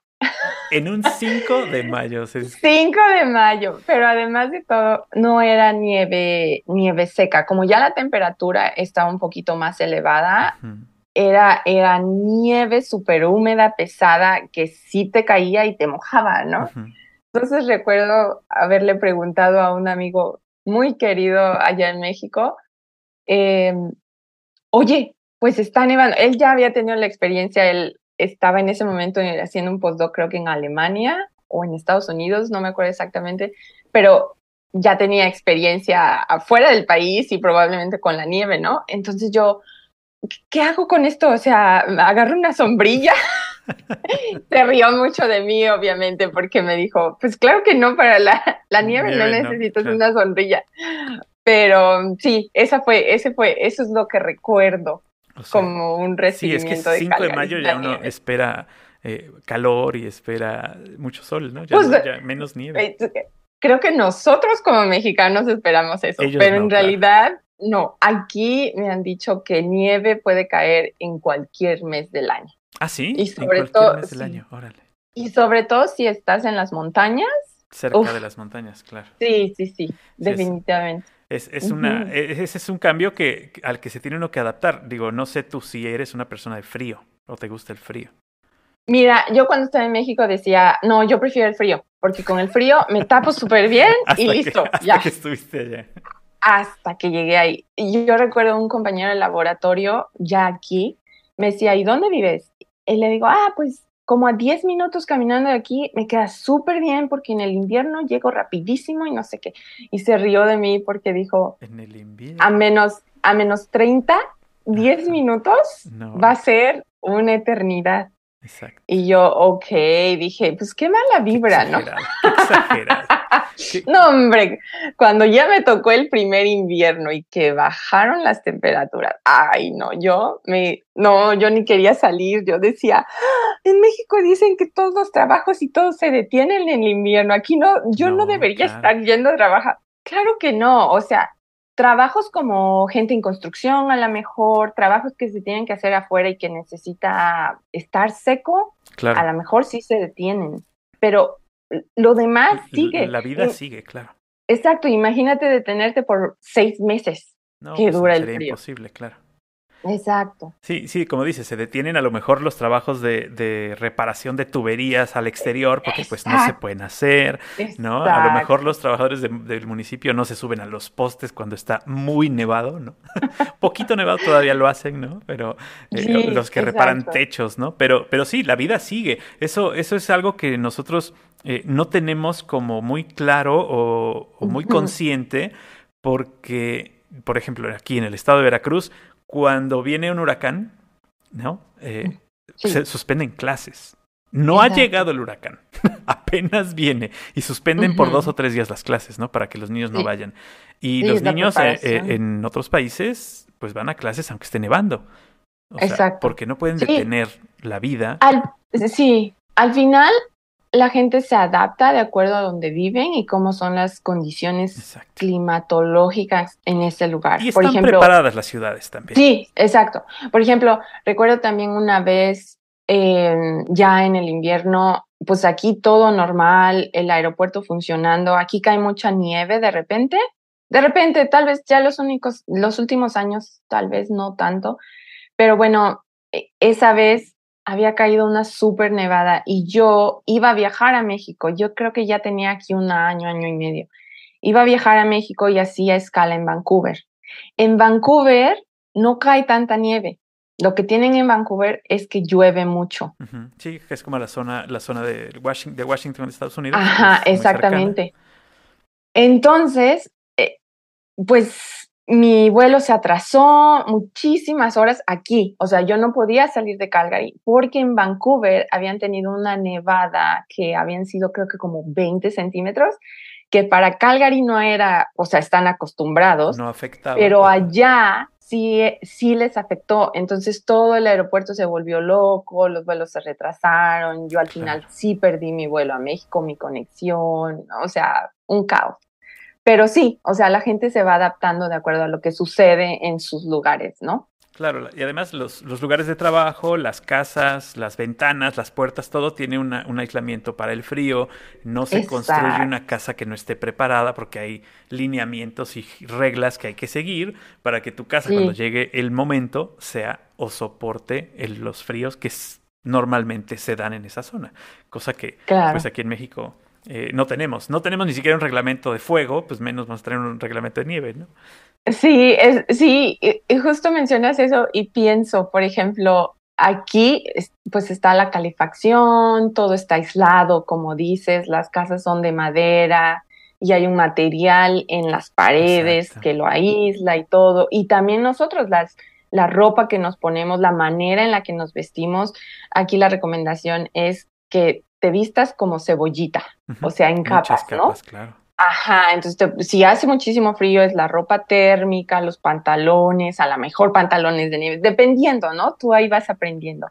En un 5 de mayo. 5 de mayo, pero además de todo, no era nieve, nieve seca. Como ya la temperatura estaba un poquito más elevada, uh -huh. Era, era nieve súper húmeda, pesada, que sí te caía y te mojaba, ¿no? Uh -huh. Entonces recuerdo haberle preguntado a un amigo muy querido allá en México, eh, oye, pues está nevando. Él ya había tenido la experiencia, él estaba en ese momento haciendo un postdoc, creo que en Alemania o en Estados Unidos, no me acuerdo exactamente, pero ya tenía experiencia afuera del país y probablemente con la nieve, ¿no? Entonces yo, ¿qué hago con esto? O sea, agarro una sombrilla. Se rió mucho de mí, obviamente, porque me dijo, pues claro que no, para la, la nieve, nieve no necesitas no, una sombrilla. Pero sí, esa fue, ese fue, eso es lo que recuerdo. O sea, como un recibimiento sí, es que 5 de, de mayo ya uno nieve. espera eh, calor y espera mucho sol, ¿no? Ya, pues, ya menos nieve. Eh, creo que nosotros como mexicanos esperamos eso, Ellos pero no, en claro. No. Aquí me han dicho que nieve puede caer en cualquier mes del año. Ah, sí. Y sobre todo, mes del sí. año, órale. Y sobre todo si estás en las montañas. Cerca uf, de las montañas, claro. Sí, sí, sí, definitivamente. Es, es, una, uh -huh. ese es un cambio que, al que se tiene uno que adaptar. Digo, no sé tú si eres una persona de frío o te gusta el frío. Mira, yo cuando estaba en México decía, no, yo prefiero el frío, porque con el frío me tapo súper bien y listo. Que, hasta ya. que estuviste allá. Hasta que llegué ahí. Y yo recuerdo un compañero del laboratorio, ya aquí, me decía, ¿y dónde vives? Y le digo, ah, pues como a 10 minutos caminando de aquí, me queda súper bien porque en el invierno llego rapidísimo y no sé qué. Y se rió de mí porque dijo, en el invierno. a menos, a menos 30, 10 minutos no. va a ser una eternidad. Exacto. Y yo, ok, dije, pues qué mala vibra, qué ¿no? Qué exagerado. ¿Qué? No, hombre, cuando ya me tocó el primer invierno y que bajaron las temperaturas, ay, no, yo me, no, yo ni quería salir, yo decía, ah, en México dicen que todos los trabajos y todo se detienen en el invierno, aquí no, yo no, no debería claro. estar yendo a trabajar. Claro que no, o sea, trabajos como gente en construcción, a lo mejor, trabajos que se tienen que hacer afuera y que necesita estar seco, claro. a lo mejor sí se detienen, pero lo demás sigue. La vida sigue, claro. Exacto, imagínate detenerte por seis meses no, que pues dura sería el frío. imposible, claro. Exacto. Sí, sí, como dices, se detienen a lo mejor los trabajos de, de reparación de tuberías al exterior porque Exacto. pues no se pueden hacer, ¿no? A lo mejor los trabajadores de, del municipio no se suben a los postes cuando está muy nevado, ¿no? Poquito nevado todavía lo hacen, ¿no? Pero eh, sí, los que exacto. reparan techos, ¿no? Pero, pero sí, la vida sigue. Eso, eso es algo que nosotros eh, no tenemos como muy claro o, o muy uh -huh. consciente porque, por ejemplo, aquí en el estado de Veracruz, cuando viene un huracán, ¿no? Eh, Sí. se suspenden clases. No ha llegado el huracán, apenas viene y suspenden por dos o tres días las clases, ¿no? Para que los niños no vayan. Y Sí, los niños eh, eh, en otros países, pues van a clases aunque esté nevando. O sea, Exacto. porque no pueden detener la vida. Al, sí, al final la gente se adapta de acuerdo a donde viven y cómo son las condiciones Exacto. climatológicas en ese lugar. Y Por están ejemplo, preparadas las ciudades también. Sí, exacto. Por ejemplo, recuerdo también una vez eh, ya en el invierno, pues aquí todo normal, el aeropuerto funcionando, aquí cae mucha nieve de repente. De repente, tal vez ya los únicos, los últimos años, tal vez no tanto, pero bueno, e- esa vez había caído una súper nevada y yo iba a viajar a México. Yo creo que ya tenía aquí un año, año y medio. Iba a viajar a México y hacía escala en Vancouver. En Vancouver no cae tanta nieve. Lo que tienen en Vancouver es que llueve mucho. Sí, es como la zona, la zona de Washington, de Washington, Estados Unidos. Ajá, es exactamente. Entonces, eh, pues mi vuelo se atrasó muchísimas horas aquí. O sea, yo no podía salir de Calgary porque en Vancouver habían tenido una nevada que habían sido creo que como 20 centímetros, que para Calgary no era, o sea, están acostumbrados. No afectaba. pero allá sí, sí les afectó. Entonces todo el aeropuerto se volvió loco, los vuelos se retrasaron, yo al final Claro. sí perdí mi vuelo a México, mi conexión, o sea, un caos. Pero sí, o sea, la gente se va adaptando de acuerdo a lo que sucede en sus lugares, ¿no? Claro, y además los, los lugares de trabajo, las casas, las ventanas, las puertas, todo tiene una- un aislamiento para el frío. No se construye una casa que no esté preparada porque hay lineamientos y reglas que hay que seguir para que tu casa Sí. cuando llegue el momento sea o soporte el- los fríos que normalmente se dan en esa zona. Cosa que Claro. pues aquí en México eh, no tenemos. No tenemos ni siquiera un reglamento de fuego, pues menos vamos a tener un reglamento de nieve, ¿no? Sí, es, sí, y, justo mencionas eso y pienso, por ejemplo, aquí es- pues está la calefacción, todo está aislado, como dices, las casas son de madera y hay un material en las paredes Exacto. que lo aísla y todo. Y también nosotros, las, la ropa que nos ponemos, la manera en la que nos vestimos, aquí la recomendación es que te vistas como cebollita, o sea, en Muchas capas, ¿no? capas, claro. Ajá, entonces te- si hace muchísimo frío es la ropa térmica, los pantalones, a lo mejor pantalones de nieve, dependiendo, ¿no? Tú ahí vas aprendiendo.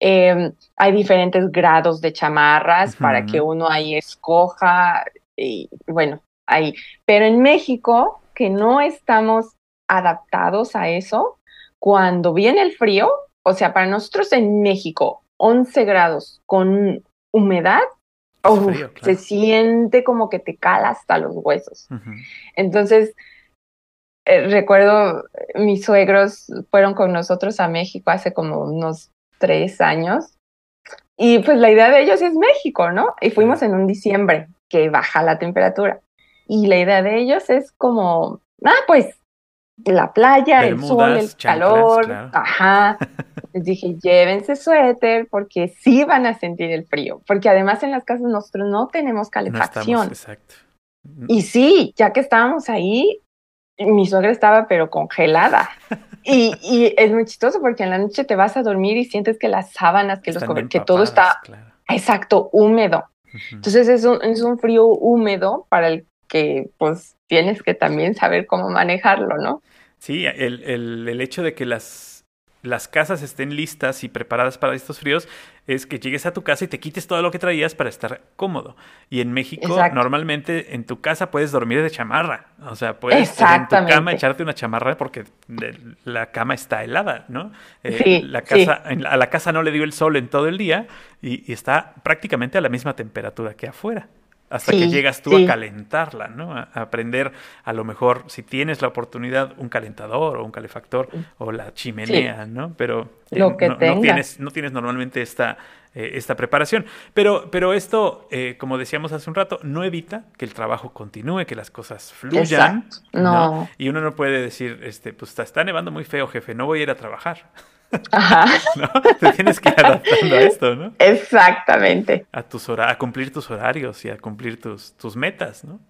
Eh, hay diferentes grados de chamarras para que uno ahí escoja y bueno, ahí. Pero en México, que no estamos adaptados a eso, cuando viene el frío, o sea, para nosotros en México, 11 grados con humedad, frío, se siente como que te cala hasta los huesos. Entonces, eh, recuerdo, mis suegros fueron con nosotros a México hace como unos tres años. Y pues la idea de ellos es México, ¿no? Y fuimos en un diciembre que baja la temperatura. Y la idea de ellos es como, ah, pues la playa, el sol, el chanclas, calor. claro. Ajá. Les dije, llévense suéter porque sí van a sentir el frío. Porque además en las casas nosotros no tenemos No calefacción. estamos, exacto. Y sí, ya que estábamos ahí, mi suegra estaba pero congelada. Y, y es muy chistoso porque en la noche te vas a dormir y sientes que las sábanas, que, los que todo está claro. exacto, húmedo. Entonces es un, es un frío húmedo para el que pues tienes que también saber cómo manejarlo, ¿no? Sí, el, el- el hecho de que las, las casas estén listas y preparadas para estos fríos es que llegues a tu casa y te quites todo lo que traías para estar cómodo. Y en México, Exacto. normalmente en tu casa puedes dormir de chamarra. O sea, puedes en tu cama echarte una chamarra porque la cama está helada, ¿no? Eh, Sí, la casa, en la- a la casa no le dio el sol en todo el día y, y está prácticamente a la misma temperatura que afuera. Hasta que llegas tú sí. a calentarla, ¿no? A, aprender, a lo mejor, si tienes la oportunidad, un calentador o un calefactor o la chimenea, ¿no? Pero eh, Lo que no, no tienes, no tienes normalmente esta, eh, esta preparación. Pero, pero esto, eh, como decíamos hace un rato, no evita que el trabajo continúe, que las cosas fluyan. Exacto. No. Y uno no puede decir, este, pues está, está nevando muy feo, jefe, no voy a ir a trabajar. Ajá, ¿no? Te tienes que ir adaptando a esto, ¿no? exactamente. A, tus hora- a cumplir tus horarios y a cumplir tus, tus metas, ¿no?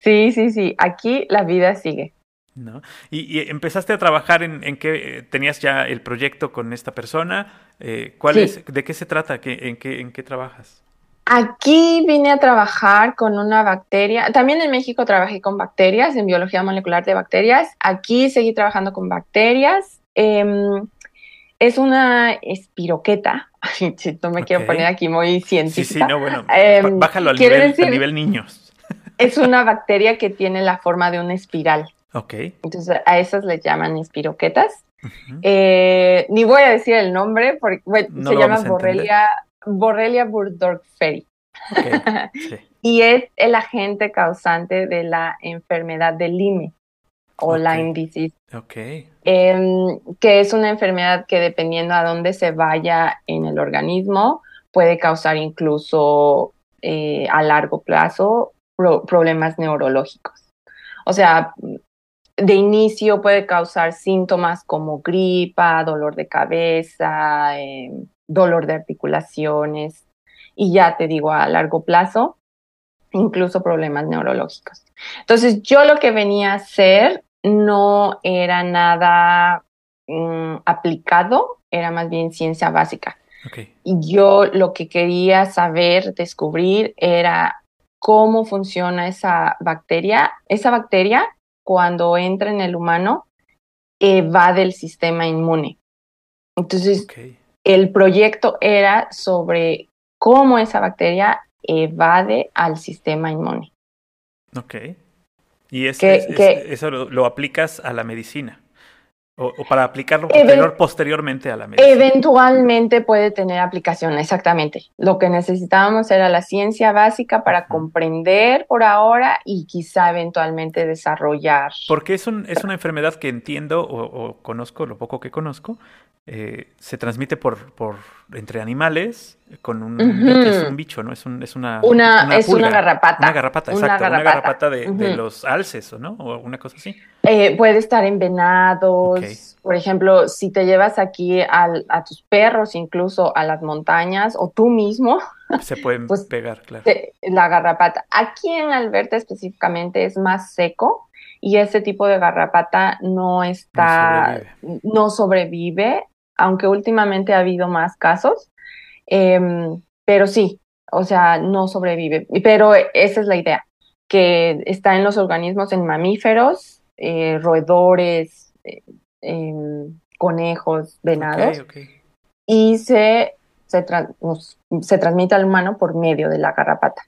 Sí, sí, sí. Aquí la vida sigue. ¿no? Y, y empezaste a trabajar en, en qué tenías ya el proyecto con esta persona. Eh, ¿cuál Sí. es, ¿De qué se trata? ¿Qué, en, qué, ¿En qué trabajas? Aquí vine a trabajar con una bacteria. También en México trabajé con bacterias, en biología molecular de bacterias. Aquí seguí trabajando con bacterias. Em, es una espiroqueta. Ay, sí, no me quiero poner aquí muy Sí, científica. sí, no, bueno, Em, bá- bájalo al nivel, decir- al nivel niños. Es una bacteria que tiene la forma de una espiral. Ok. Entonces a esas les llaman espiroquetas. Eh, ni voy a decir el nombre porque bueno, No se llama Borrelia, Borrelia burgdorferi. Ok, sí. y es el agente causante de la enfermedad de Lyme o Ok. Lyme disease, Ok. Em, que es una enfermedad que dependiendo a dónde se vaya en el organismo puede causar incluso eh, a largo plazo pro- problemas neurológicos. O sea, de inicio puede causar síntomas como gripa, dolor de cabeza, em, dolor de articulaciones y ya te digo, a largo plazo, incluso problemas neurológicos. Entonces, yo lo que venía a hacer no era nada mm, aplicado, era más bien ciencia básica. Y yo lo que quería saber, descubrir, era cómo funciona esa bacteria. Esa bacteria, cuando entra en el humano, evade el sistema inmune. Entonces, Ok. el proyecto era sobre cómo esa bacteria evade al sistema inmune. Ok. Y es, Que- es- es- que- eso lo, lo aplicas a la medicina. O, o para aplicarlo posterior- posteriormente a la medicina. Eventualmente puede tener aplicación, exactamente. Lo que necesitábamos era la ciencia básica para comprender por ahora y quizá eventualmente desarrollar. Porque es, un, es una enfermedad que entiendo o, o conozco, lo poco que conozco, eh, se transmite por, por entre animales con un, es un bicho, ¿no? Es, un, es una, Una, es pulga. una garrapata. Una garrapata, Una exacto. Una garrapata. de, de los alces, ¿o ¿no? O alguna cosa así. Eh, puede estar en venados. Por ejemplo, si te llevas aquí al- a tus perros, incluso a las montañas, o tú mismo, Se pueden Pues, pegar, claro. te- la garrapata. Aquí en Alberta específicamente es más seco y ese tipo de garrapata no está, no sobrevive, aunque últimamente ha habido más casos. Em, pero sí, o sea, no sobrevive. Pero esa es la idea, que está en los organismos en mamíferos, eh, roedores, eh, em, conejos, venados, y se, se, tra- se transmite al humano por medio de la garrapata.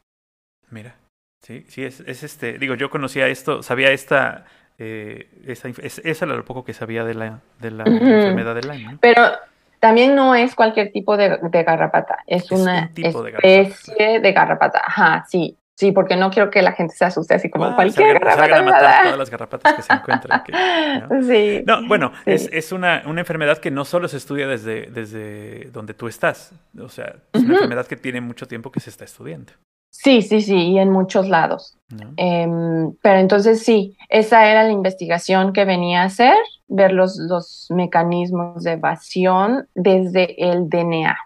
Mira, sí, sí, es, es este, digo, yo conocía esto, sabía esta, eh, esa, es, era lo poco que sabía de la, de la enfermedad de Lyme, ¿no? Pero también no es cualquier tipo de, de garrapata, es, Es una un tipo de garrapata, especie de garrapata. Ajá, sí, sí, porque no quiero que la gente se asuste así como Ah, cualquier garrapata. me matar todas las garrapatas que se encuentren. que- ¿no? Sí. No, bueno, Sí. es, es una, una enfermedad que no solo se estudia desde, desde donde tú estás, o sea, es una enfermedad que tiene mucho tiempo que se está estudiando, sí, sí, sí, y en muchos lados. ¿no? Em, pero entonces sí, esa era la investigación que venía a hacer, ver los, los mecanismos de evasión desde el DNA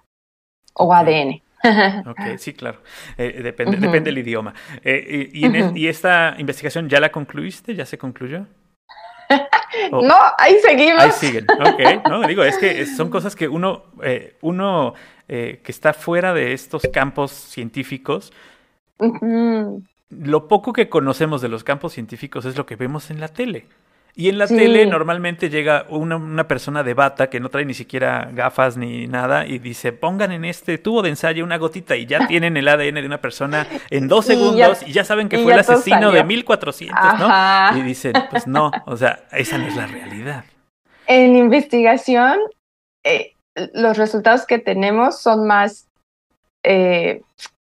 o. ADN. Ok, sí, claro. Eh, depende, Ujú. depende del idioma. Eh, y, y en esta investigación ya la concluiste? ¿Ya se concluyó? No, ahí seguimos. Ahí siguen, ok. No, digo, es que son cosas que uno, eh, uno eh, que está fuera de estos campos científicos, lo poco que conocemos de los campos científicos es lo que vemos en la tele. Y en la Sí. tele normalmente llega una, una persona de bata que no trae ni siquiera gafas ni nada y dice, pongan en este tubo de ensayo una gotita y ya tienen el ADN de una persona en dos Y ya- segundos y ya saben que fue el asesino salió. de 1400, ¿no? Ajá. Y dicen, pues no, o sea, esa no es la realidad. En investigación, eh, los resultados que tenemos son más, eh,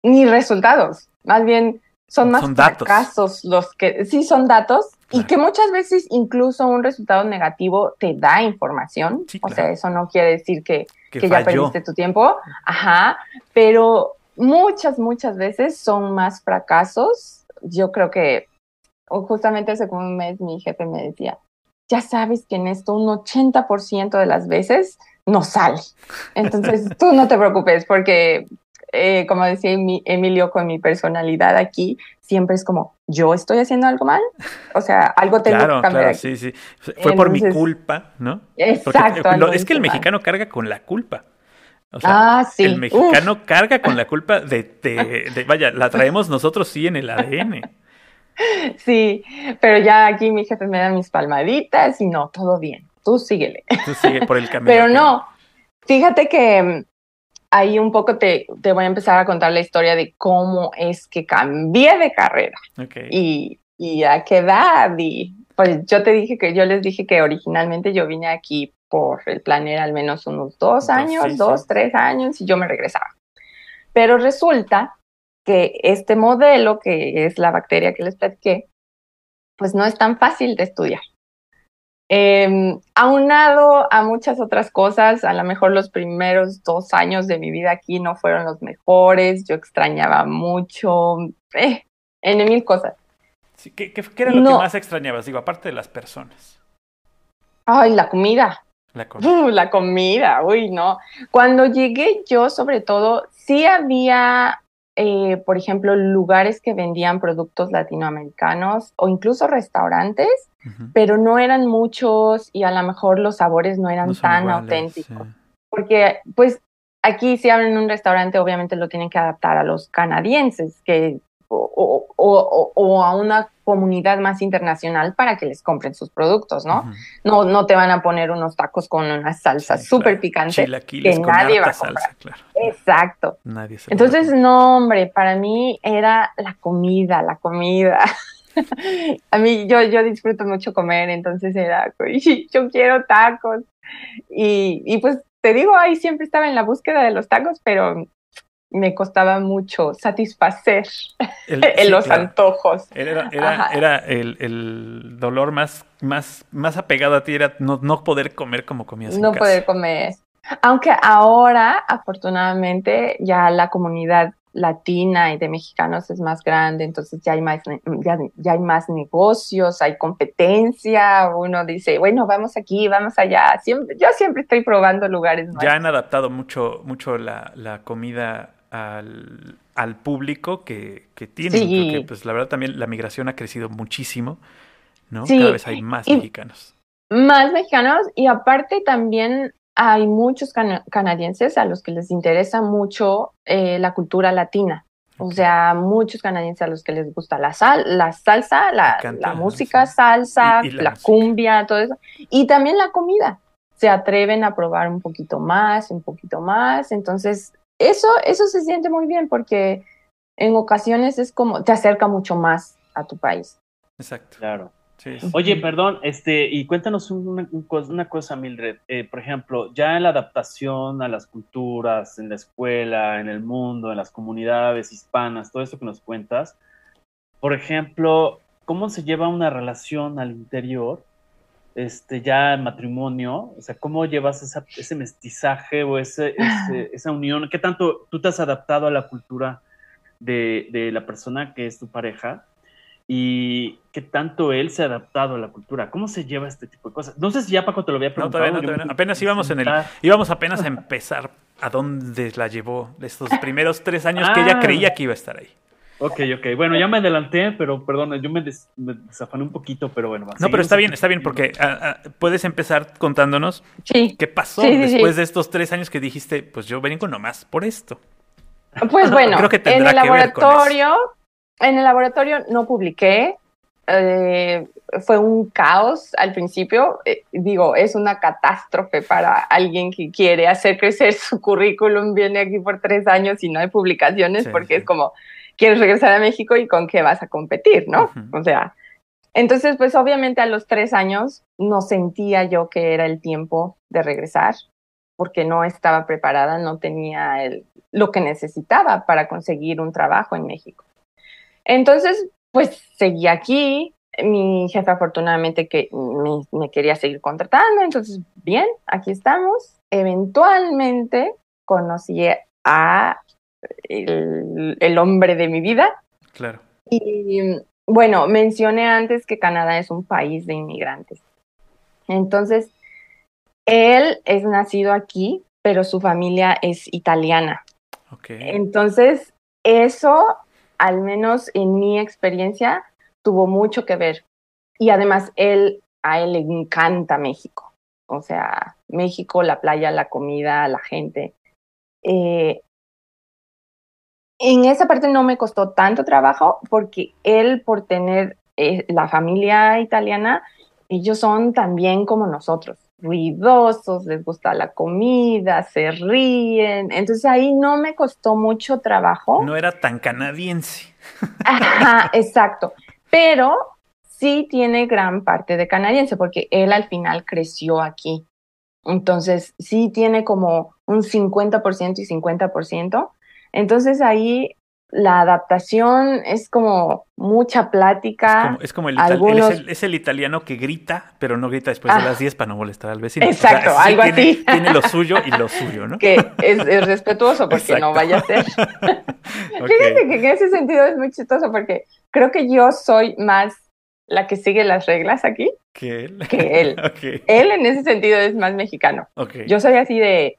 ni resultados, más bien son más Son datos. fracasos los que, sí, son datos Claro. y que muchas veces incluso un resultado negativo te da información, Sí, o sea, eso no quiere decir que, Que, que ya perdiste tu tiempo, ajá, pero muchas, muchas veces son más fracasos. Yo creo que justamente hace como un mes mi jefe me decía, ya sabes que en esto un 80% de las veces no sale. Entonces tú no te preocupes porque, eh, como decía Emi- Emilio con mi personalidad aquí, siempre es como, yo estoy haciendo algo mal, o sea, algo tengo Claro, que cambiar. claro, aquí. sí, sí. Fue por mi culpa, ¿no? Exacto. Porque, es que el mexicano carga con la culpa. O sea, ah, sí. el Uf, mexicano carga con la culpa de, de- de- vaya, la traemos nosotros sí en el ADN. sí, pero ya aquí mi jefe me da mis palmaditas y no, todo bien, tú síguele. Tú sigue por el camino. Pero no, fíjate que mm, ahí un poco te, te voy a empezar a contar la historia de cómo es que cambié de carrera Ok. y, y a qué edad. Y pues yo te dije que yo les dije que originalmente yo vine aquí por el plan era al menos unos dos años, sí, dos, tres años y yo me regresaba. Pero resulta que este modelo, que es la bacteria que les platiqué, pues no es tan fácil de estudiar. Eh, aunado a muchas otras cosas, a lo mejor los primeros dos años de mi vida aquí no fueron los mejores, yo extrañaba mucho, eh, en mil cosas. Sí, ¿qué, qué- qué era lo No. que más extrañabas? Digo, aparte de las personas. Ay, la comida, La comida. Uh, la comida, uy, no. Cuando llegué yo, sobre todo, sí había, eh, por ejemplo, lugares que vendían productos latinoamericanos o incluso restaurantes, pero no eran muchos y a lo mejor los sabores no eran No tan iguales, auténticos. sí. Porque, pues, aquí si abren un restaurante, obviamente lo tienen que adaptar a los canadienses, que o, o- o- o a una comunidad más internacional para que les compren sus productos, ¿no? No, no te van a poner unos tacos con una salsa Sí, súper claro. picante. Que con nadie va a comprar. salsa, claro. Exacto. Nadie se Entonces, no, hombre, para mí era la comida, la comida. a mí, yo, yo disfruto mucho comer, entonces era, "Uy, yo quiero tacos. Y, y pues te digo, ahí siempre estaba en la búsqueda de los tacos, pero me costaba mucho satisfacer El- en sí, los claro. antojos. Era, era, el, el dolor más, más, más apegado a ti, era no, no poder comer como comías en no casa. poder comer. Aunque ahora, afortunadamente, ya la comunidad latina y de mexicanos es más grande, entonces ya hay más, ya, ya hay más negocios, hay competencia, uno dice, bueno, vamos aquí, vamos allá. Siempre, yo siempre estoy probando lugares nuevos. Ya han adaptado mucho, mucho la, la comida al, al público que, que tienen, Sí. porque pues la verdad también la migración ha crecido muchísimo, ¿no? Sí. Cada vez hay más Y- mexicanos. Más mexicanos y aparte también hay muchos cana- canadienses a los que les interesa mucho eh, la cultura latina. O sea, muchos canadienses a los que les gusta la sal, la salsa, la, la música, salsa, Y- y la la, música. cumbia, todo eso. Y también la comida. Se atreven a probar un poquito más, un poquito más. Entonces, eso, eso se siente muy bien porque en ocasiones es como, te acerca mucho más a tu país. Exacto. Claro. Sí, sí. Oye, perdón, este, y cuéntanos una, un cos- una cosa, Mildred. Eh, por ejemplo, ya en la adaptación a las culturas, en la escuela, en el mundo, en las comunidades hispanas, todo esto que nos cuentas, por ejemplo, ¿cómo se lleva una relación al interior, este, ya en matrimonio? O sea, ¿cómo llevas esa- ese mestizaje o ese, ese- esa unión? ¿Qué tanto tú te has adaptado a la cultura de, de la persona que es tu pareja? y qué tanto él se ha adaptado a la cultura. ¿Cómo se lleva este tipo de cosas? No sé si ya Paco te lo había No, preguntado. todavía no, todavía no. Apenas íbamos en el, íbamos apenas a empezar a dónde la llevó estos primeros tres años que ella Ah. creía que iba a estar ahí. Ok, ok. Bueno, ya me adelanté, pero perdón, yo me, des- me desafané un poquito, pero bueno. No, pero está bien, está bien, porque ah, ah, puedes empezar contándonos Sí. qué pasó Sí, sí, sí. después de estos tres años que dijiste, pues yo vengo nomás por esto. Pues bueno, Creo que en el laboratorio, en el laboratorio no publiqué. eh, fue un caos al principio. eh, digo, es una catástrofe para alguien que quiere hacer crecer su currículum. Viene aquí por tres años y no hay publicaciones Sí, porque sí. es como, quieres regresar a México y con qué vas a competir, ¿no? O sea, entonces, pues obviamente a los tres años no sentía yo que era el tiempo de regresar porque no estaba preparada, no tenía el, lo que necesitaba para conseguir un trabajo en México. Entonces, pues seguí aquí. Mi jefe afortunadamente que me, me quería seguir contratando, entonces, bien, aquí estamos. Eventualmente conocí a el, el hombre de mi vida, Claro. y bueno, mencioné antes que Canadá es un país de inmigrantes. Entonces, él es nacido aquí, pero su familia es italiana. Ok. Entonces, eso al menos en mi experiencia, tuvo mucho que ver. Y además, él, a él le encanta México. O sea, México, la playa, la comida, la gente. Eh, en esa parte no me costó tanto trabajo porque él, por tener eh, la familia italiana, ellos son también como nosotros, ruidosos, les gusta la comida, se ríen. Entonces ahí no me costó mucho trabajo. No era tan canadiense. Ajá, exacto. Pero sí tiene gran parte de canadiense porque él al final creció aquí. Entonces sí tiene como un 50% y 50%. Entonces ahí la adaptación es como mucha plática. Es como, el, es, el, italiano que grita, pero no grita después de ah. las 10 para no molestar al vecino. Exacto, algo tiene, así. Tiene lo suyo y lo suyo, ¿no? Que es, respetuoso porque no vaya a ser. Fíjate que en ese sentido es muy chistoso porque creo que yo soy más la que sigue las reglas aquí que él. Que él. Él en ese sentido es más mexicano. Yo soy así de,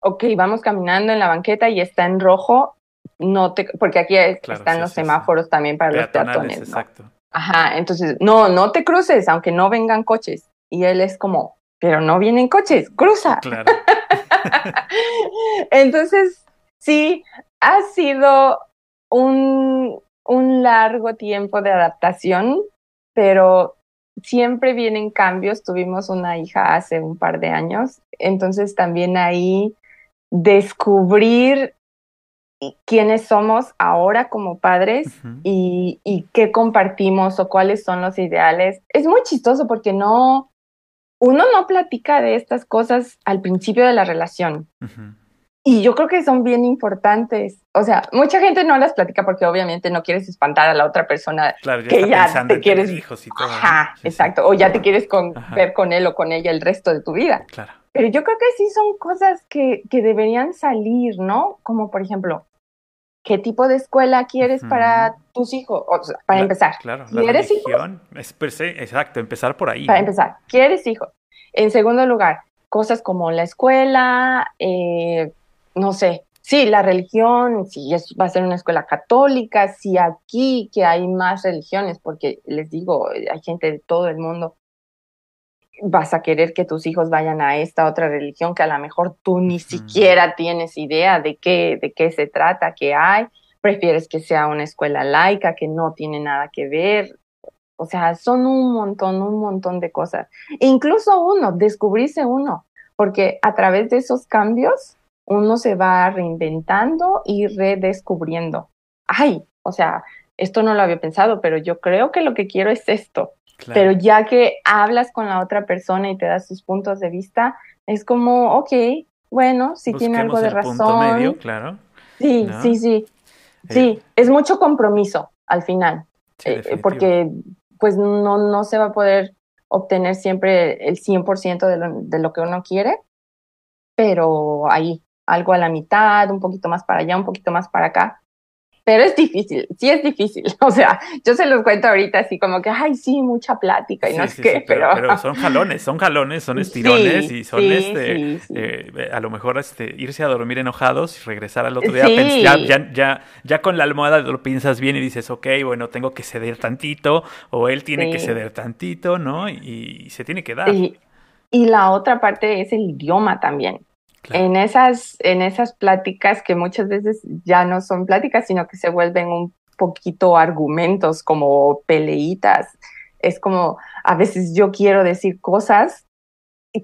ok, vamos caminando en la banqueta y está en rojo, no te, porque aquí están los semáforos también para los peatones. Exacto. Ajá, entonces, no, no te cruces, aunque no vengan coches. Y él es como, pero no vienen coches, cruza. Claro. entonces, sí, ha sido un, un largo tiempo de adaptación, pero siempre vienen cambios. Tuvimos una hija hace un par de años, entonces también ahí descubrir quiénes somos ahora como padres y, qué compartimos o cuáles son los ideales. Es muy chistoso porque no, uno no platica de estas cosas al principio de la relación. Y yo creo que son bien importantes. O sea, mucha gente no las platica porque obviamente no quieres espantar a la otra persona que ya te quieres. Hijos y todo, Ajá, exacto. O ya te quieres ver con él o con ella el resto de tu vida. Claro. Pero yo creo que sí son cosas que, que deberían salir, ¿no? Como por ejemplo, ¿qué tipo de escuela quieres para tus hijos? O sea, para empezar. Claro, la ¿quieres religión, Es per se, exacto, empezar por ahí. Para empezar, ¿quieres hijos? En segundo lugar, cosas como la escuela, eh, no sé, sí, la religión, si es, va a ser una escuela católica, si aquí que hay más religiones, porque les digo, hay gente de todo el mundo, vas a querer que tus hijos vayan a esta otra religión que a lo mejor tú ni siquiera tienes idea de qué, de qué se trata, qué hay, prefieres que sea una escuela laica que no tiene nada que ver. O sea, son un montón, un montón de cosas. E incluso uno, descubrirse uno, porque a través de esos cambios uno se va reinventando y redescubriendo. Ay, o sea, esto no lo había pensado, pero yo creo que lo que quiero es esto. Pero ya que hablas con la otra persona y te das sus puntos de vista, es como, ok, bueno, si tiene algo de razón. medio, claro. Sí, sí, sí. Sí, eh, es mucho compromiso al final, eh, porque pues no, no se va a poder obtener siempre el 100% de lo, de lo que uno quiere, pero ahí, algo a la mitad, un poquito más para allá, un poquito más para acá. Pero es difícil, sí es difícil. O sea, yo se los cuento ahorita así como que, ay, sí, mucha plática y no sé qué, pero... pero... son jalones, son jalones, son estirones y son, este, eh, a lo mejor este, irse a dormir enojados y regresar al otro día. Ya, ya, ya, ya, con la almohada lo piensas bien y dices, ok, bueno, tengo que ceder tantito o él tiene que ceder tantito, ¿no? Y, y se tiene que dar. Y la otra parte es el idioma también. En, esas, en esas pláticas que muchas veces ya no son pláticas, sino que se vuelven un poquito argumentos como peleitas. Es como a veces yo quiero decir cosas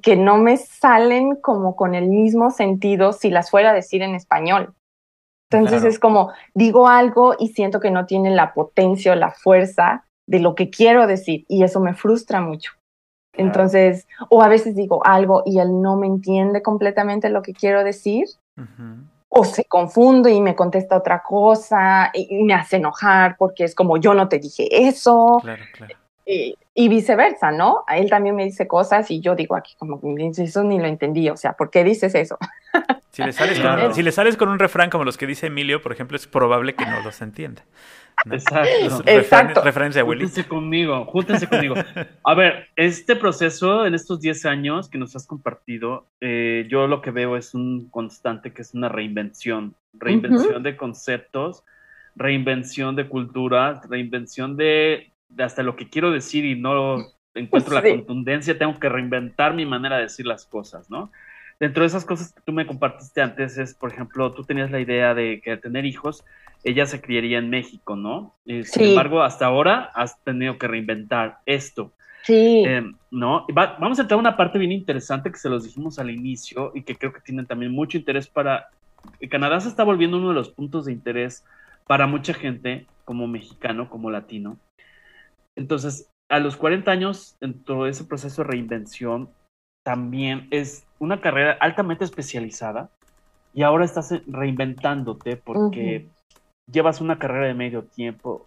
que no me salen como con el mismo sentido si las fuera a decir en español. Entonces es como digo algo y siento que no tiene la potencia o la fuerza de lo que quiero decir y eso me frustra mucho. Entonces, o a veces digo algo y él no me entiende completamente lo que quiero decir, o se confunde y me contesta otra cosa y me hace enojar porque es como yo no te dije eso. Claro, claro. Y, viceversa, ¿no? Él también me dice cosas y yo digo aquí como, eso ni lo entendí, o sea, ¿por qué dices eso? Si le, sales con, si le sales con un refrán como los que dice Emilio, por ejemplo, es probable que no los entienda. Exacto. Exacto. referencia Willy. Júntense conmigo, júntense conmigo. A ver, este proceso en estos 10 años que nos has compartido, eh, yo lo que veo es un constante que es una reinvención, reinvención de conceptos, reinvención de cultura, reinvención de, hasta lo que quiero decir y no encuentro la contundencia, tengo que reinventar mi manera de decir las cosas, ¿no? Dentro de esas cosas que tú me compartiste antes es, por ejemplo, tú tenías la idea de que tener hijos, ella se criaría en México, ¿no? Sin embargo, hasta ahora has tenido que reinventar esto. Sí. Eh, ¿No? vamos a entrar a una parte bien interesante que se los dijimos al inicio y que creo que tienen también mucho interés para... Canadá se está volviendo uno de los puntos de interés para mucha gente, como mexicano, como latino. Entonces, a los 40 años, en todo ese proceso de reinvención, también es una carrera altamente especializada y ahora estás reinventándote porque llevas una carrera de medio tiempo,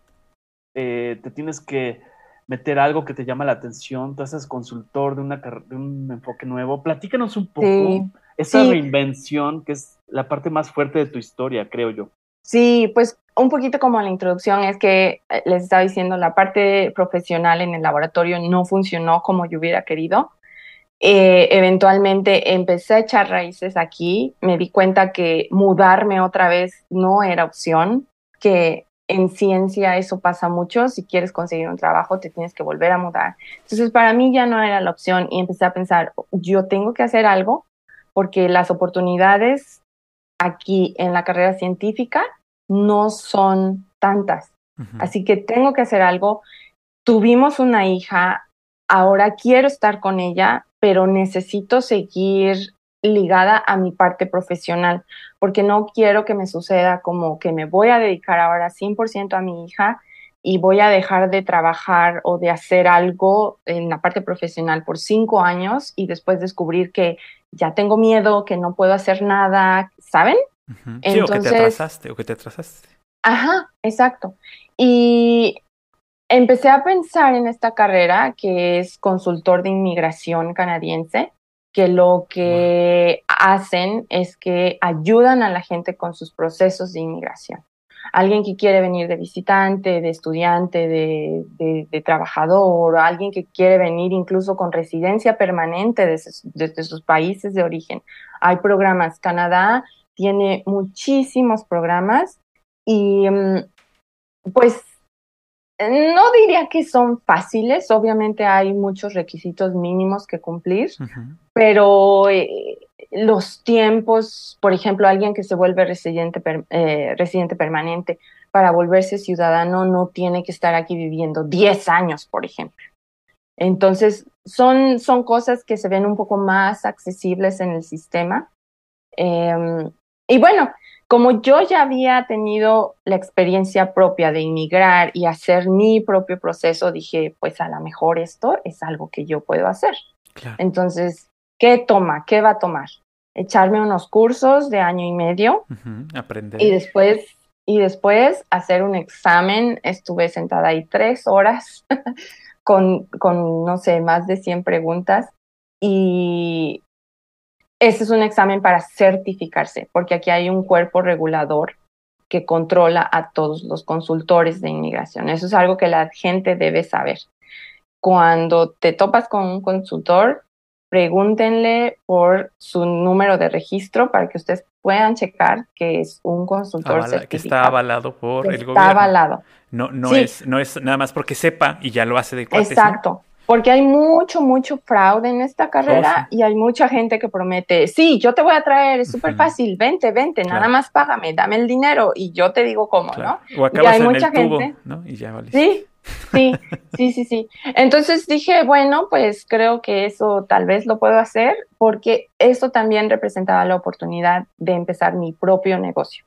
eh, te tienes que meter algo que te llama la atención, tú haces consultor de, una, de un enfoque nuevo. Platícanos un poco esa reinvención que es la parte más fuerte de tu historia, creo yo. Sí, pues un poquito como la introducción es que eh, les estaba diciendo, la parte profesional en el laboratorio no funcionó como yo hubiera querido. Eh, eventualmente empecé a echar raíces aquí, me di cuenta que mudarme otra vez no era opción, que en ciencia eso pasa mucho, si quieres conseguir un trabajo te tienes que volver a mudar. Entonces para mí ya no era la opción y empecé a pensar, yo tengo que hacer algo porque las oportunidades aquí en la carrera científica no son tantas. Así que tengo que hacer algo. Tuvimos una hija, ahora quiero estar con ella, pero necesito seguir ligada a mi parte profesional, porque no quiero que me suceda como que me voy a dedicar ahora 100% a mi hija y voy a dejar de trabajar o de hacer algo en la parte profesional por cinco años y después descubrir que ya tengo miedo, que no puedo hacer nada, ¿saben? Sí, o que te atrasaste, o que te atrasaste. Ajá, exacto. Y empecé a pensar en esta carrera que es consultor de inmigración canadiense, que lo que hacen es que ayudan a la gente con sus procesos de inmigración. Alguien que quiere venir de visitante, de estudiante, de, de, trabajador, alguien que quiere venir incluso con residencia permanente desde, desde sus países de origen. Hay programas. Canadá tiene muchísimos programas y mm, pues no diría que son fáciles, obviamente hay muchos requisitos mínimos que cumplir, pero eh, los tiempos, por ejemplo, alguien que se vuelve residente, eh, residente permanente para volverse ciudadano no tiene que estar aquí viviendo 10 años, por ejemplo. Entonces, son, son cosas que se ven un poco más accesibles en el sistema. Em, y bueno, como yo ya había tenido la experiencia propia de inmigrar y hacer mi propio proceso, dije, pues a lo mejor esto es algo que yo puedo hacer. Entonces, ¿qué toma? ¿Qué va a tomar? Echarme unos cursos de año y medio. Aprender. Y después, y después hacer un examen. Estuve sentada ahí tres horas con, con, no sé, más de 100 preguntas. Y ese es un examen para certificarse, porque aquí hay un cuerpo regulador que controla a todos los consultores de inmigración. Eso es algo que la gente debe saber. Cuando te topas con un consultor, pregúntenle por su número de registro para que ustedes puedan checar que es un consultor certificado. Que está avalado por el gobierno. Está avalado. No, no, es, no es nada más porque sepa y ya lo hace de cuates, Exacto porque hay mucho, mucho fraude en esta carrera y hay mucha gente que promete, sí, yo te voy a traer, es súper fácil, vente, vente, nada más págame, dame el dinero y yo te digo cómo, ¿no? O acabas hay en mucha el tubo, gente, ¿no? Y ya vale. Sí, sí, sí, sí, sí. Entonces dije, bueno, pues creo que eso tal vez lo puedo hacer porque eso también representaba la oportunidad de empezar mi propio negocio.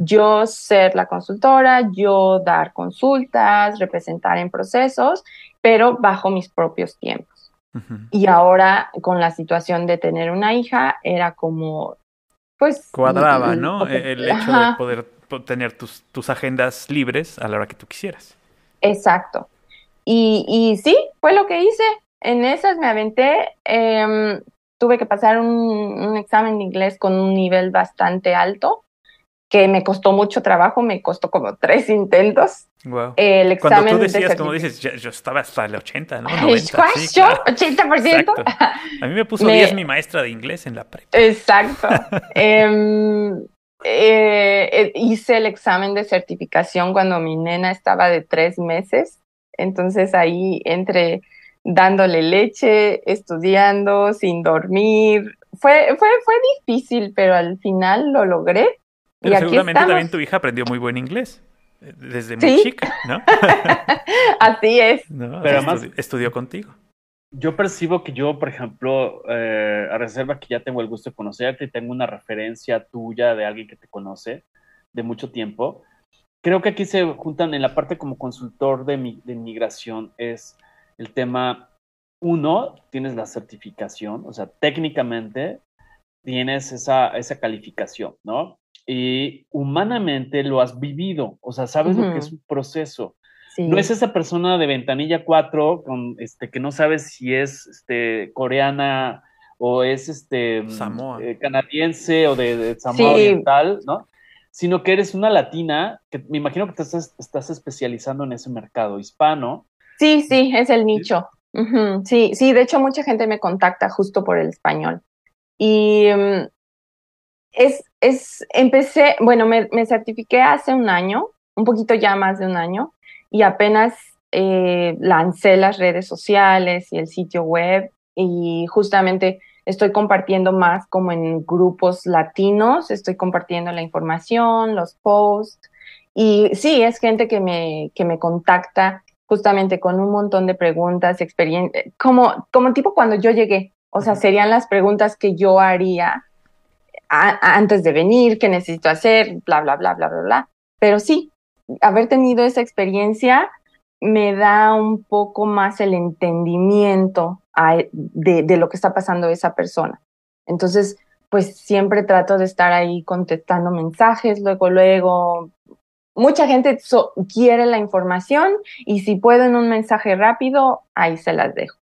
Yo ser la consultora, yo dar consultas, representar en procesos, pero bajo mis propios tiempos. Y ahora con la situación de tener una hija, era como, pues... Cuadraba, ¿no? El hecho de poder tener tus, tus agendas libres a la hora que tú quisieras. Exacto. Y, y sí, fue lo que hice. En esas me aventé. Em, tuve que pasar un, un, examen de inglés con un nivel bastante alto que me costó mucho trabajo, me costó como tres intentos. Wow. El examen Cuando tú decías, como dices, yo, estaba hasta el 80, ¿no? 90, sí, 80%. A mí me puso 10 mi maestra de inglés en la prepa. Exacto. eh, eh, eh, hice el examen de certificación cuando mi nena estaba de tres meses. Entonces ahí entre dándole leche, estudiando, sin dormir. Fue, fue, fue difícil, pero al final lo logré. Pero y aquí seguramente estamos. también tu hija aprendió muy buen inglés. eh, Desde muy Sí. chica, ¿no? Así es. ¿No? Pero además- estudi- estudió contigo. Yo percibo que yo, por ejemplo, eh, a reserva que ya tengo el gusto de conocerte y tengo una referencia tuya de alguien que te conoce de mucho tiempo, creo que aquí se juntan en la parte como consultor de, mi- de migración es el tema, uno, tienes la certificación, o sea, técnicamente tienes esa, esa calificación, ¿no? Y humanamente lo has vivido, o sea, sabes lo Ujú. que es un proceso. Sí. No es esa persona de ventanilla 4 con este que no sabes si es este coreana o es este mm, Samoa. eh, canadiense o de, de Samoa Sí. Oriental, ¿no? Sino que eres una latina que me imagino que te estás, estás especializando en ese mercado hispano. Sí, sí, es el nicho. Ujú, Sí, sí, de hecho mucha gente me contacta justo por el español. Y mm, es, es, empecé, bueno, me, me certifiqué hace un año, un poquito ya más de un año, y apenas eh, lancé las redes sociales y el sitio web y justamente estoy compartiendo más como en grupos latinos, estoy compartiendo la información, los posts, y sí, es gente que me, que me contacta justamente con un montón de preguntas, experiencia, como, como tipo cuando yo llegué, o sea, serían las preguntas que yo haría antes de venir, qué necesito hacer, bla, bla, bla, bla, bla, bla. Pero sí, haber tenido esa experiencia me da un poco más el entendimiento de, lo que está pasando esa persona. Entonces, pues siempre trato de estar ahí contestando mensajes, luego, luego. Mucha gente quiere la información y si puedo en un mensaje rápido, ahí se las dejo.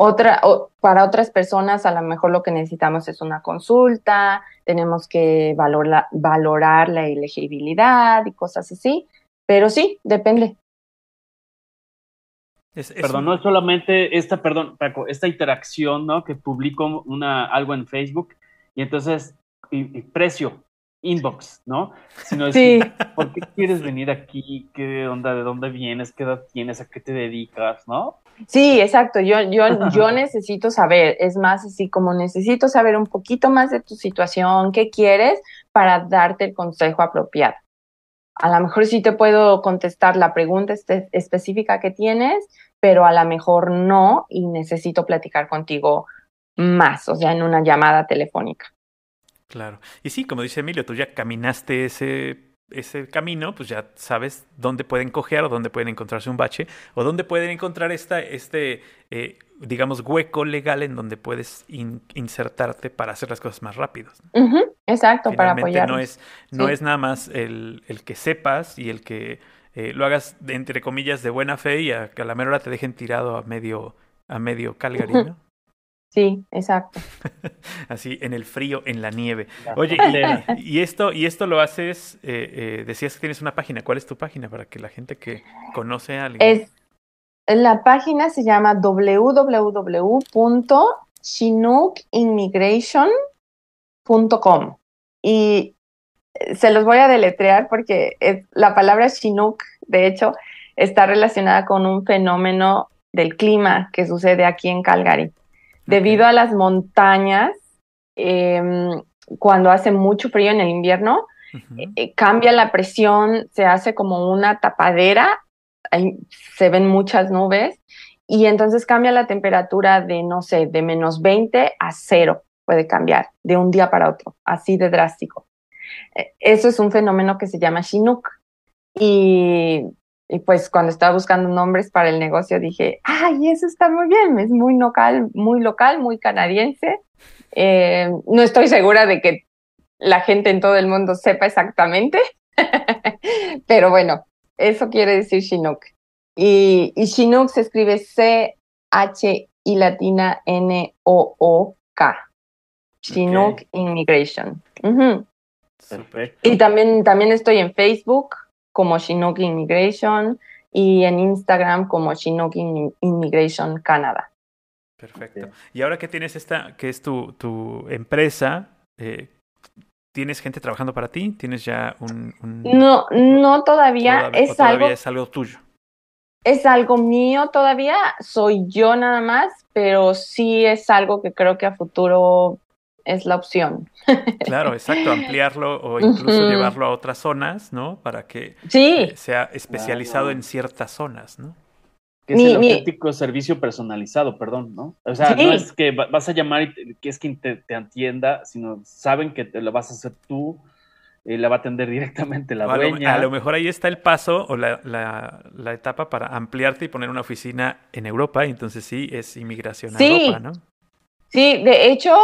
Otra, o- para otras personas, a lo mejor lo que necesitamos es una consulta, tenemos que valora- valorar la elegibilidad y cosas así, pero sí, depende. Es- es Perdón, un- no es solamente esta, perdón, Paco, esta interacción, ¿no? Que publico una, algo en Facebook y entonces, y, y precio, inbox, ¿no? Sino Sí. decir, ¿por qué quieres venir aquí? ¿Qué onda? ¿De dónde vienes? ¿Qué edad tienes? ¿A qué te dedicas? ¿No? Sí, exacto. Yo, yo, yo necesito saber, es más así como necesito saber un poquito más de tu situación, qué quieres para darte el consejo apropiado. A lo mejor sí te puedo contestar la pregunta específica que tienes, pero a lo mejor no y necesito platicar contigo más, o sea, en una llamada telefónica. Claro. Y sí, como dice Emilio, tú ya caminaste ese, ese camino, pues ya sabes dónde pueden cojear o dónde pueden encontrarse un bache o dónde pueden encontrar esta, este, eh, digamos, hueco legal en donde puedes in- insertarte para hacer las cosas más rápidas. Ujú, exacto, para apoyar. no es, no Sí. es nada más el, el que sepas y el que eh, lo hagas, entre comillas, de buena fe y a, que a la mera hora te dejen tirado a medio, a medio Calgary, ¿no? Sí, exacto. Así, en el frío, en la nieve. Oye, y, y esto, y esto lo haces, eh, eh, decías que tienes una página. ¿Cuál es tu página para que la gente que conoce a alguien? Es, la página se llama www.chinookimmigration.com y eh, se los voy a deletrear porque es- la palabra Chinook, de hecho, está relacionada con un fenómeno del clima que sucede aquí en Calgary. Debido a las montañas, em, cuando hace mucho frío en el invierno, Ujú. eh, cambia la presión, se hace como una tapadera, ahí se ven muchas nubes y entonces cambia la temperatura de, no sé, de menos 20 a cero, puede cambiar de un día para otro, así de drástico. Eh, Eso es un fenómeno que se llama Chinook. Y, y pues cuando estaba buscando nombres para el negocio dije, ay, eso está muy bien, es muy local, muy local, muy canadiense. Eh, no estoy segura de que la gente en todo el mundo sepa exactamente, pero bueno, eso quiere decir Chinook. Y, y Chinook se escribe C-H y latina N-O-O-K. Chinook Immigration. Ujú. Perfecto. Y también, también estoy en Facebook como Chinook Immigration y en Instagram como Chinook In- Immigration Canada. Perfecto. Y ahora que tienes esta, que es tu, tu empresa, eh, ¿Tienes gente trabajando para ti? ¿Tienes ya un...? No, no todavía. es todavía algo... es algo tuyo. Es algo mío todavía, soy yo nada más, pero sí es algo que creo que a futuro es la opción. Claro, exacto, ampliarlo o incluso llevarlo a otras zonas, ¿no? Para que sí. sea especializado en ciertas zonas, ¿no? Que es el auténtico servicio personalizado, perdón, ¿no? O sea, no es que vas a llamar y que es quien te, te, atienda, sino saben que te lo vas a hacer tú, eh, la va a atender directamente la dueña. A lo, mejor ahí está el paso o la, la, la, etapa para ampliarte y poner una oficina en Europa, y entonces sí, es inmigración a Europa, ¿no? Sí, de hecho,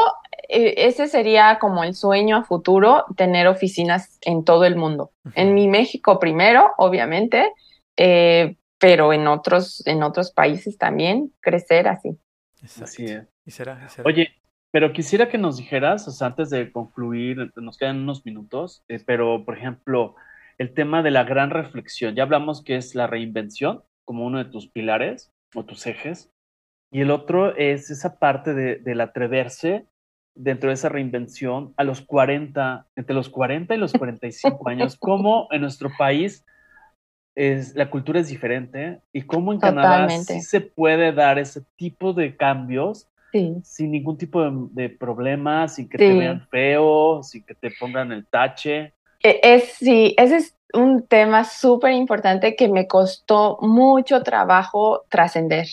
e, ese sería como el sueño a futuro, tener oficinas en todo el mundo. En mi México primero, obviamente, eh, pero en otros, en otros países también, crecer así. Así es. Y será, Oye, pero quisiera que nos dijeras, o sea, antes de concluir, nos quedan unos minutos, eh, pero por ejemplo, el tema de la gran reflexión, ya hablamos que es la reinvención como uno de tus pilares o tus ejes, y el otro es esa parte de, del atreverse dentro de esa reinvención a los 40, entre los 40 y los 45 años, cómo en nuestro país es, la cultura es diferente y cómo en Canadá sí se puede dar ese tipo de cambios sin ningún tipo de, problemas, sin que te vean feo, sin que te pongan el tache. E, es, sí, ese es un tema súper importante que me costó mucho trabajo trascender.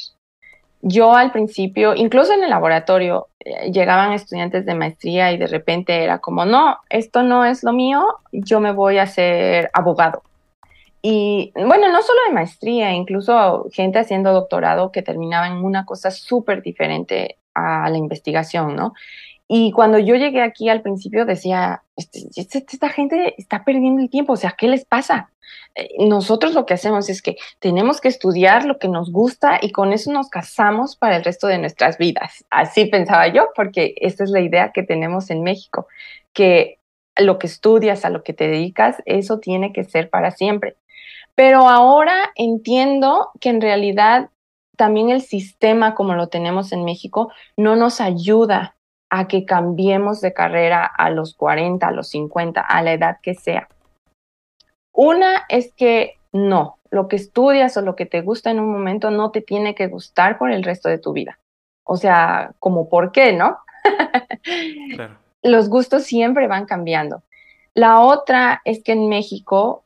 Yo al principio, incluso en el laboratorio, eh, llegaban estudiantes de maestría y de repente era como, no, esto no es lo mío, yo me voy a ser abogado. Y bueno, no solo de maestría, incluso gente haciendo doctorado que terminaba en una cosa súper diferente a la investigación, ¿no? Y cuando yo llegué aquí al principio decía, este, este, esta gente está perdiendo el tiempo, o sea, ¿qué les pasa? Eh, nosotros lo que hacemos es que tenemos que estudiar lo que nos gusta y con eso nos casamos para el resto de nuestras vidas. Así pensaba yo, porque esta es la idea que tenemos en México, que lo que estudias, a lo que te dedicas, eso tiene que ser para siempre. Pero ahora entiendo que en realidad también el sistema como lo tenemos en México no nos ayuda a que cambiemos de carrera a los 40, a los 50, a la edad que sea. Una es que no, lo que estudias o lo que te gusta en un momento no te tiene que gustar por el resto de tu vida. O sea, como por qué, ¿no? Los gustos siempre van cambiando. La otra es que en México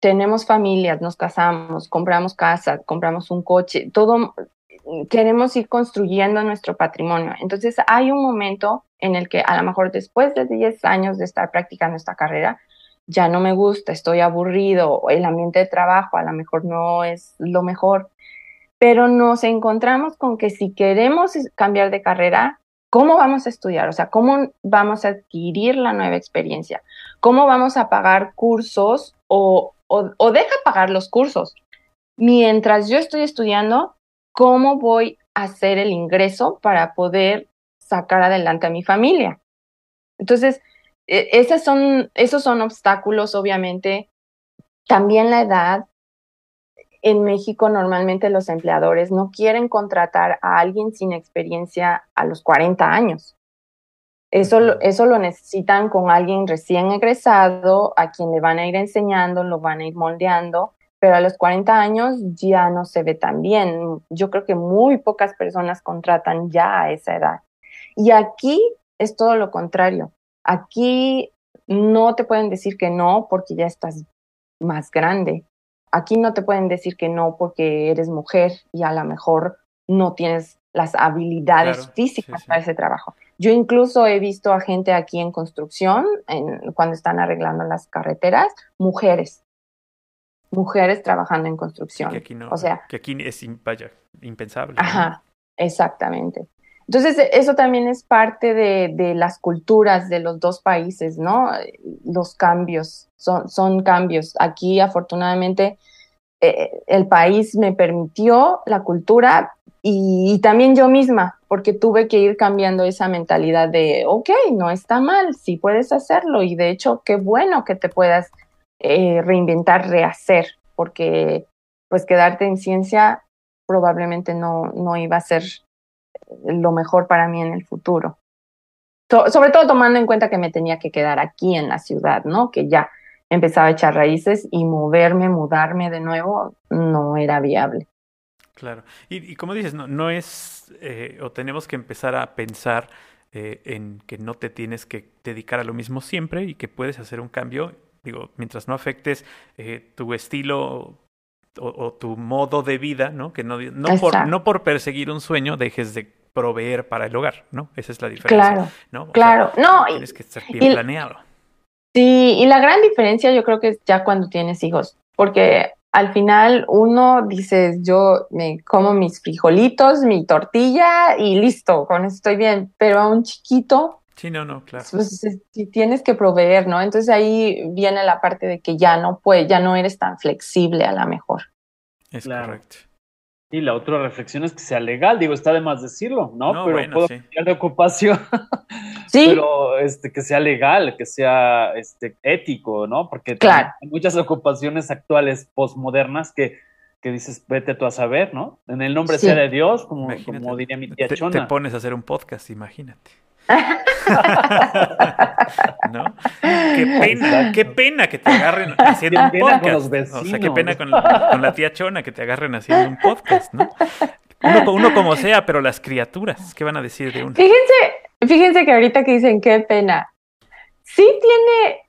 tenemos familias, nos casamos, compramos casa, compramos un coche, todo queremos ir construyendo nuestro patrimonio. Entonces hay un momento en el que a lo mejor después de 10 años de estar practicando esta carrera, ya no me gusta, estoy aburrido, el ambiente de trabajo a lo mejor no es lo mejor, pero nos encontramos con que si queremos cambiar de carrera, ¿cómo vamos a estudiar? O sea, ¿cómo vamos a adquirir la nueva experiencia? ¿Cómo vamos a pagar cursos o, o, deja pagar los cursos? Mientras yo estoy estudiando, ¿cómo voy a hacer el ingreso para poder sacar adelante a mi familia? Entonces, e, esas son, esos son obstáculos, obviamente. También la edad. En México normalmente los empleadores no quieren contratar a alguien sin experiencia a los 40 años. Eso, eso lo necesitan con alguien recién egresado, a quien le van a ir enseñando, lo van a ir moldeando, pero a los 40 años ya no se ve tan bien. Yo creo que muy pocas personas contratan ya a esa edad. Y aquí es todo lo contrario. Aquí no te pueden decir que no porque ya estás más grande. Aquí no te pueden decir que no porque eres mujer y a lo mejor no tienes las habilidades físicas para ese trabajo. Yo incluso he visto a gente aquí en construcción, en, cuando están arreglando las carreteras, mujeres. Mujeres trabajando en construcción. Que aquí no, o sea, que aquí es impensable. Ajá, exactamente. Entonces, eso también es parte de, las culturas de los dos países, ¿no? Los cambios, son, son cambios. Aquí, afortunadamente, eh, el país me permitió la cultura y, también yo misma, porque tuve que ir cambiando esa mentalidad de, ok, no está mal, sí puedes hacerlo y de hecho, qué bueno que te puedas eh, reinventar, rehacer, porque pues quedarte en ciencia probablemente no, no iba a ser lo mejor para mí en el futuro. sobre todo tomando en cuenta que me tenía que quedar aquí en la ciudad, ¿no? Que ya empezaba a echar raíces y moverme, mudarme de nuevo, no era viable. Claro. Y, como dices, no, no es, eh, o tenemos que empezar a pensar eh, en que no te tienes que dedicar a lo mismo siempre y que puedes hacer un cambio, digo, mientras no afectes eh, tu estilo o, tu modo de vida, ¿no? Que no, no, por, no por perseguir un sueño dejes de proveer para el hogar, ¿no? Esa es la diferencia. Claro, ¿no? claro. no, tienes que estar bien planeado. Sí, y la gran diferencia yo creo que es ya cuando tienes hijos, porque al final uno dices, yo me como mis frijolitos, mi tortilla y listo, con eso estoy bien, pero a un chiquito... Sí, no, no, claro. Pues tienes que proveer, ¿no? Entonces ahí viene la parte de que ya no puedes, ya no eres tan flexible a la mejor. Es correcto. Y la otra reflexión es que sea legal, digo, está de más decirlo, ¿no? pero puedo sí. de ocupación. Sí. pero este, que sea legal, que sea este, ético, ¿no? Porque hay muchas ocupaciones actuales, postmodernas, que, que dices, vete tú a saber, ¿no? En el nombre sea de Dios, como, como diría mi tía Chona. Te pones a hacer un podcast, imagínate. ¿No? Qué pena, qué pena que te agarren haciendo un podcast. o sea, qué pena con, la tía Chona que te agarren haciendo un podcast, ¿no? Uno, como sea, pero las criaturas, ¿qué van a decir de uno? Fíjense, fíjense que ahorita que dicen qué pena, sí tiene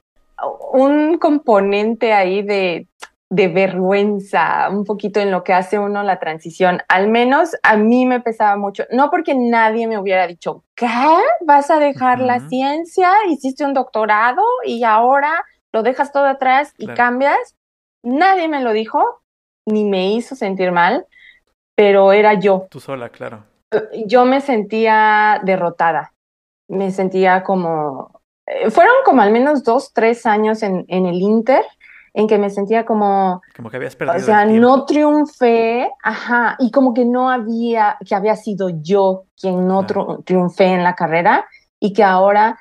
un componente ahí de de vergüenza un poquito en lo que hace uno la transición. Al menos a mí me pesaba mucho, no porque nadie me hubiera dicho, ¿qué? ¿Vas a dejar la ciencia? ¿Hiciste un doctorado y ahora lo dejas todo atrás y cambias? Nadie me lo dijo, ni me hizo sentir mal, pero era yo. Tú sola, claro. Yo me sentía derrotada, me sentía como... Eh, fueron como al menos dos, tres años en, en el Inter en que me sentía como... Como que habías perdido. O sea, no triunfé, ajá, y como que no había, que había sido yo quien no triunfé en la carrera y que ahora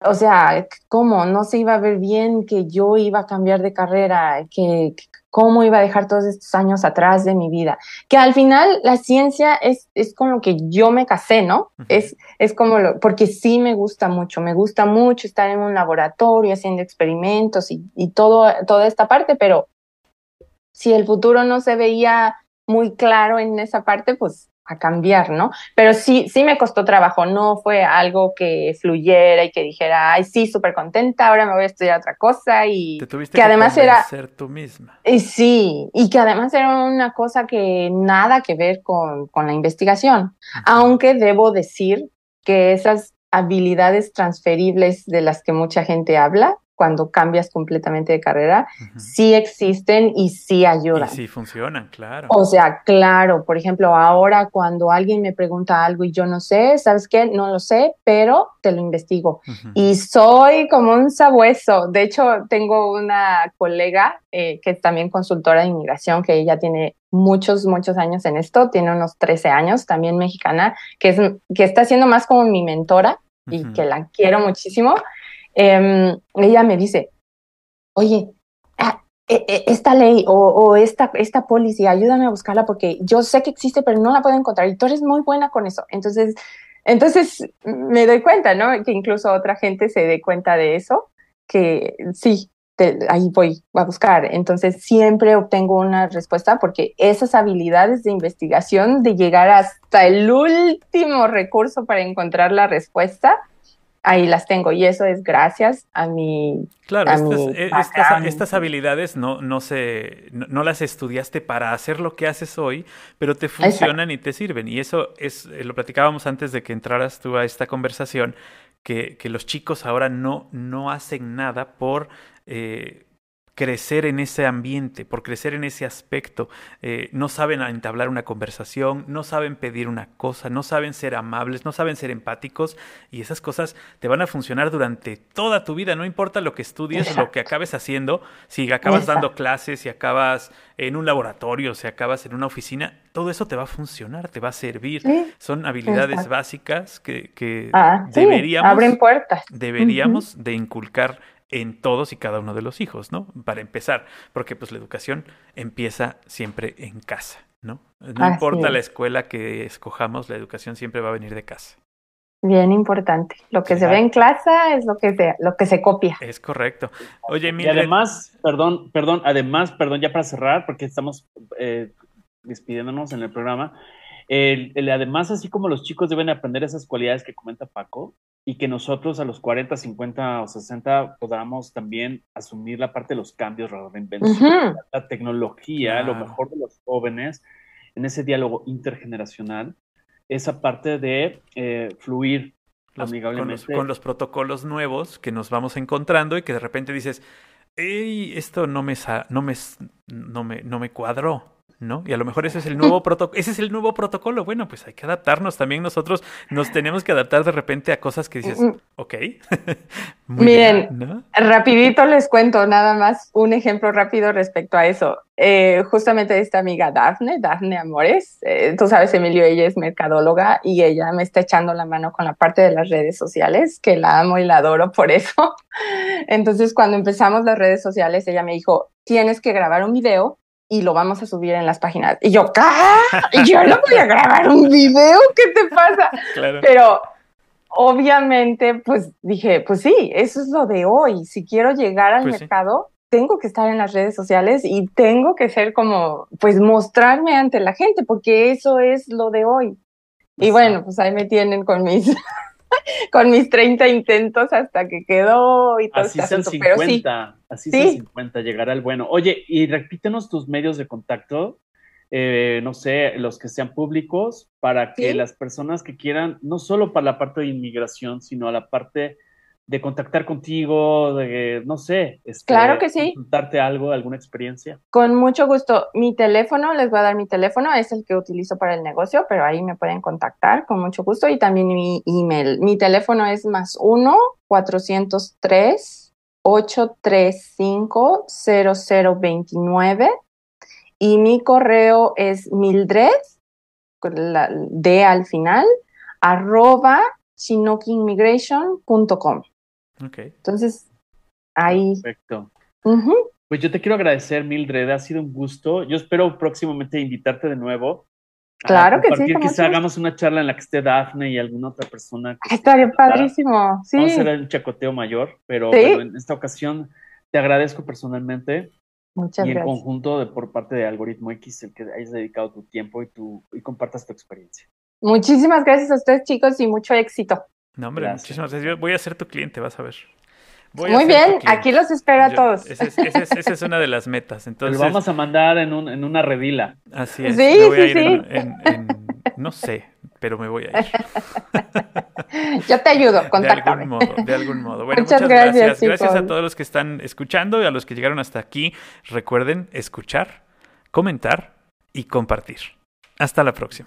o sea, ¿cómo? No se iba a ver bien que yo iba a cambiar de carrera, que, cómo iba a dejar todos estos años atrás de mi vida. Que al final la ciencia es, es con lo que yo me casé, ¿no? es, es como lo, porque sí me gusta mucho, me gusta mucho estar en un laboratorio haciendo experimentos y, y todo, toda esta parte, pero si el futuro no se veía muy claro en esa parte, pues a cambiar, ¿no? Pero sí, sí me costó trabajo, no fue algo que fluyera y que dijera, ay, sí, súper contenta, ahora me voy a estudiar otra cosa y que, además era ser tú misma. Y sí, y que además era una cosa que nada que ver con, con la investigación, aunque debo decir que esas habilidades transferibles de las que mucha gente habla, cuando cambias completamente de carrera, sí existen y sí ayudan. Y sí funcionan, claro. O sea, claro, por ejemplo, ahora cuando alguien me pregunta algo y yo no sé, ¿sabes qué? No lo sé, pero te lo investigo. Y soy como un sabueso. De hecho, tengo una colega eh, que es también consultora de inmigración, que ella tiene muchos, muchos años en esto, tiene unos 13 años, también mexicana, que, es, que está siendo más como mi mentora y que la quiero muchísimo. Em, ella me dice, oye, ah, e, e, esta ley o, esta, esta policía, ayúdame a buscarla porque yo sé que existe, pero no la puedo encontrar y tú eres muy buena con eso. Entonces, entonces me doy cuenta, ¿no? Que incluso otra gente se dé cuenta de eso, que sí, ahí voy a buscar. Entonces siempre obtengo una respuesta porque esas habilidades de investigación, de llegar hasta el último recurso para encontrar la respuesta, ahí las tengo. Y eso es gracias a mi claro eh, estas, habilidades no no se no, las estudiaste para hacer lo que haces hoy pero te funcionan y te sirven. Y eso es eh, lo platicábamos antes de que entraras tú a esta conversación que, que los chicos ahora no no hacen nada por eh, crecer en ese ambiente, por crecer en ese aspecto. Eh, no saben entablar una conversación, no saben pedir una cosa, no saben ser amables, no saben ser empáticos y esas cosas te van a funcionar durante toda tu vida, no importa lo que estudies, lo que acabes haciendo, si acabas dando clases, si acabas en un laboratorio, si acabas en una oficina, todo eso te va a funcionar, te va a servir. Son habilidades básicas que, ah, deberíamos, abren puertas. deberíamos de inculcar en todos y cada uno de los hijos, ¿no? Para empezar, porque pues la educación empieza siempre en casa, ¿no? No importa la escuela que escojamos, la educación siempre va a venir de casa. Bien importante. Lo que se ve en clase es lo que se, lo que se copia. Es correcto. Oye, Y además, perdón, perdón, además, perdón, ya para cerrar, porque estamos eh, despidiéndonos en el programa. El, el- además, así como los chicos deben aprender esas cualidades que comenta Paco, y que nosotros a los 40, 50 o 60 podamos también asumir la parte de los cambios, la reinvención, la tecnología, lo mejor de los jóvenes en ese diálogo intergeneracional, esa parte de eh, fluir los- con, los, amigablemente. con los protocolos nuevos que nos vamos encontrando y que de repente dices, hey, esto no me, no me, no me, no me cuadró. ¿No? Y a lo mejor ese es el nuevo protocolo, ese es el nuevo protocolo. Bueno, pues hay que adaptarnos también nosotros, nos tenemos que adaptar de repente a cosas que dices, Mm. ok. Muy Miren, bien, ¿no? Rapidito les cuento nada más un ejemplo rápido respecto a eso. Eh, justamente esta amiga Dafne, Dafne Amores, eh, tú sabes, Emilio, ella es mercadóloga y ella me está echando la mano con la parte de las redes sociales, que la amo y la adoro por eso. Entonces, cuando empezamos las redes sociales, ella me dijo, tienes que grabar un video y lo vamos a subir en las páginas. Y yo, ¿qué? Yo no voy a grabar un video, ¿qué te pasa? Claro. Pero obviamente, pues dije, pues sí, eso es lo de hoy. Si quiero llegar al Pues sí. mercado, tengo que estar en las redes sociales y tengo que ser como, pues mostrarme ante la gente, porque eso es lo de hoy. Y bueno, pues ahí me tienen con mis, con mis 30 intentos hasta que quedó y todo Así este sean asunto. Pero sí, 50, así Sí. sean 50, llegará el bueno. Oye, y repítenos tus medios de contacto, eh, no sé, los que sean públicos, para que Sí. las personas que quieran, no solo para la parte de inmigración, sino a la parte de contactar contigo, de, no sé, este, Claro que sí. consultarte algo, alguna experiencia. con mucho gusto. Mi teléfono, les voy a dar mi teléfono, es el que utilizo para el negocio, pero ahí me pueden contactar con mucho gusto y también mi email. Mi teléfono es más 1 403 835 0029 y mi correo es mildred, con la D al final, arroba chinookiimmigration.com. Ok. Entonces, ahí. Perfecto. Pues yo te quiero agradecer, Mildred, ha sido un gusto. Yo espero próximamente invitarte de nuevo. Claro que sí, Quizá hagamos una charla en la que esté Dafne y alguna otra persona. que Ah, Estaría padrísimo. Sí. Vamos a hacer un chacoteo mayor, pero Sí. bueno, en esta ocasión te agradezco personalmente Muchas y en gracias. conjunto de, por parte de Algoritmo X el que hayas dedicado tu tiempo y, tu, y compartas tu experiencia. Muchísimas gracias a ustedes, chicos, y mucho éxito. No, hombre, Gracias. muchísimas gracias. Yo voy a ser tu cliente, vas a ver. Voy a Muy bien, aquí los espero a Yo- todos. Esa es, esa una de las metas. Entonces, lo vamos a mandar en, un, en una redila. así es. Sí, me voy a sí, ir en- sí. en- en- no sé, pero me voy a ir. Yo te ayudo, De contáctame. algún modo, de algún modo. Bueno, Muchas muchas, gracias, gracias. Gracias a todos los que están escuchando y a los que llegaron hasta aquí. Recuerden escuchar, comentar y compartir. Hasta la próxima.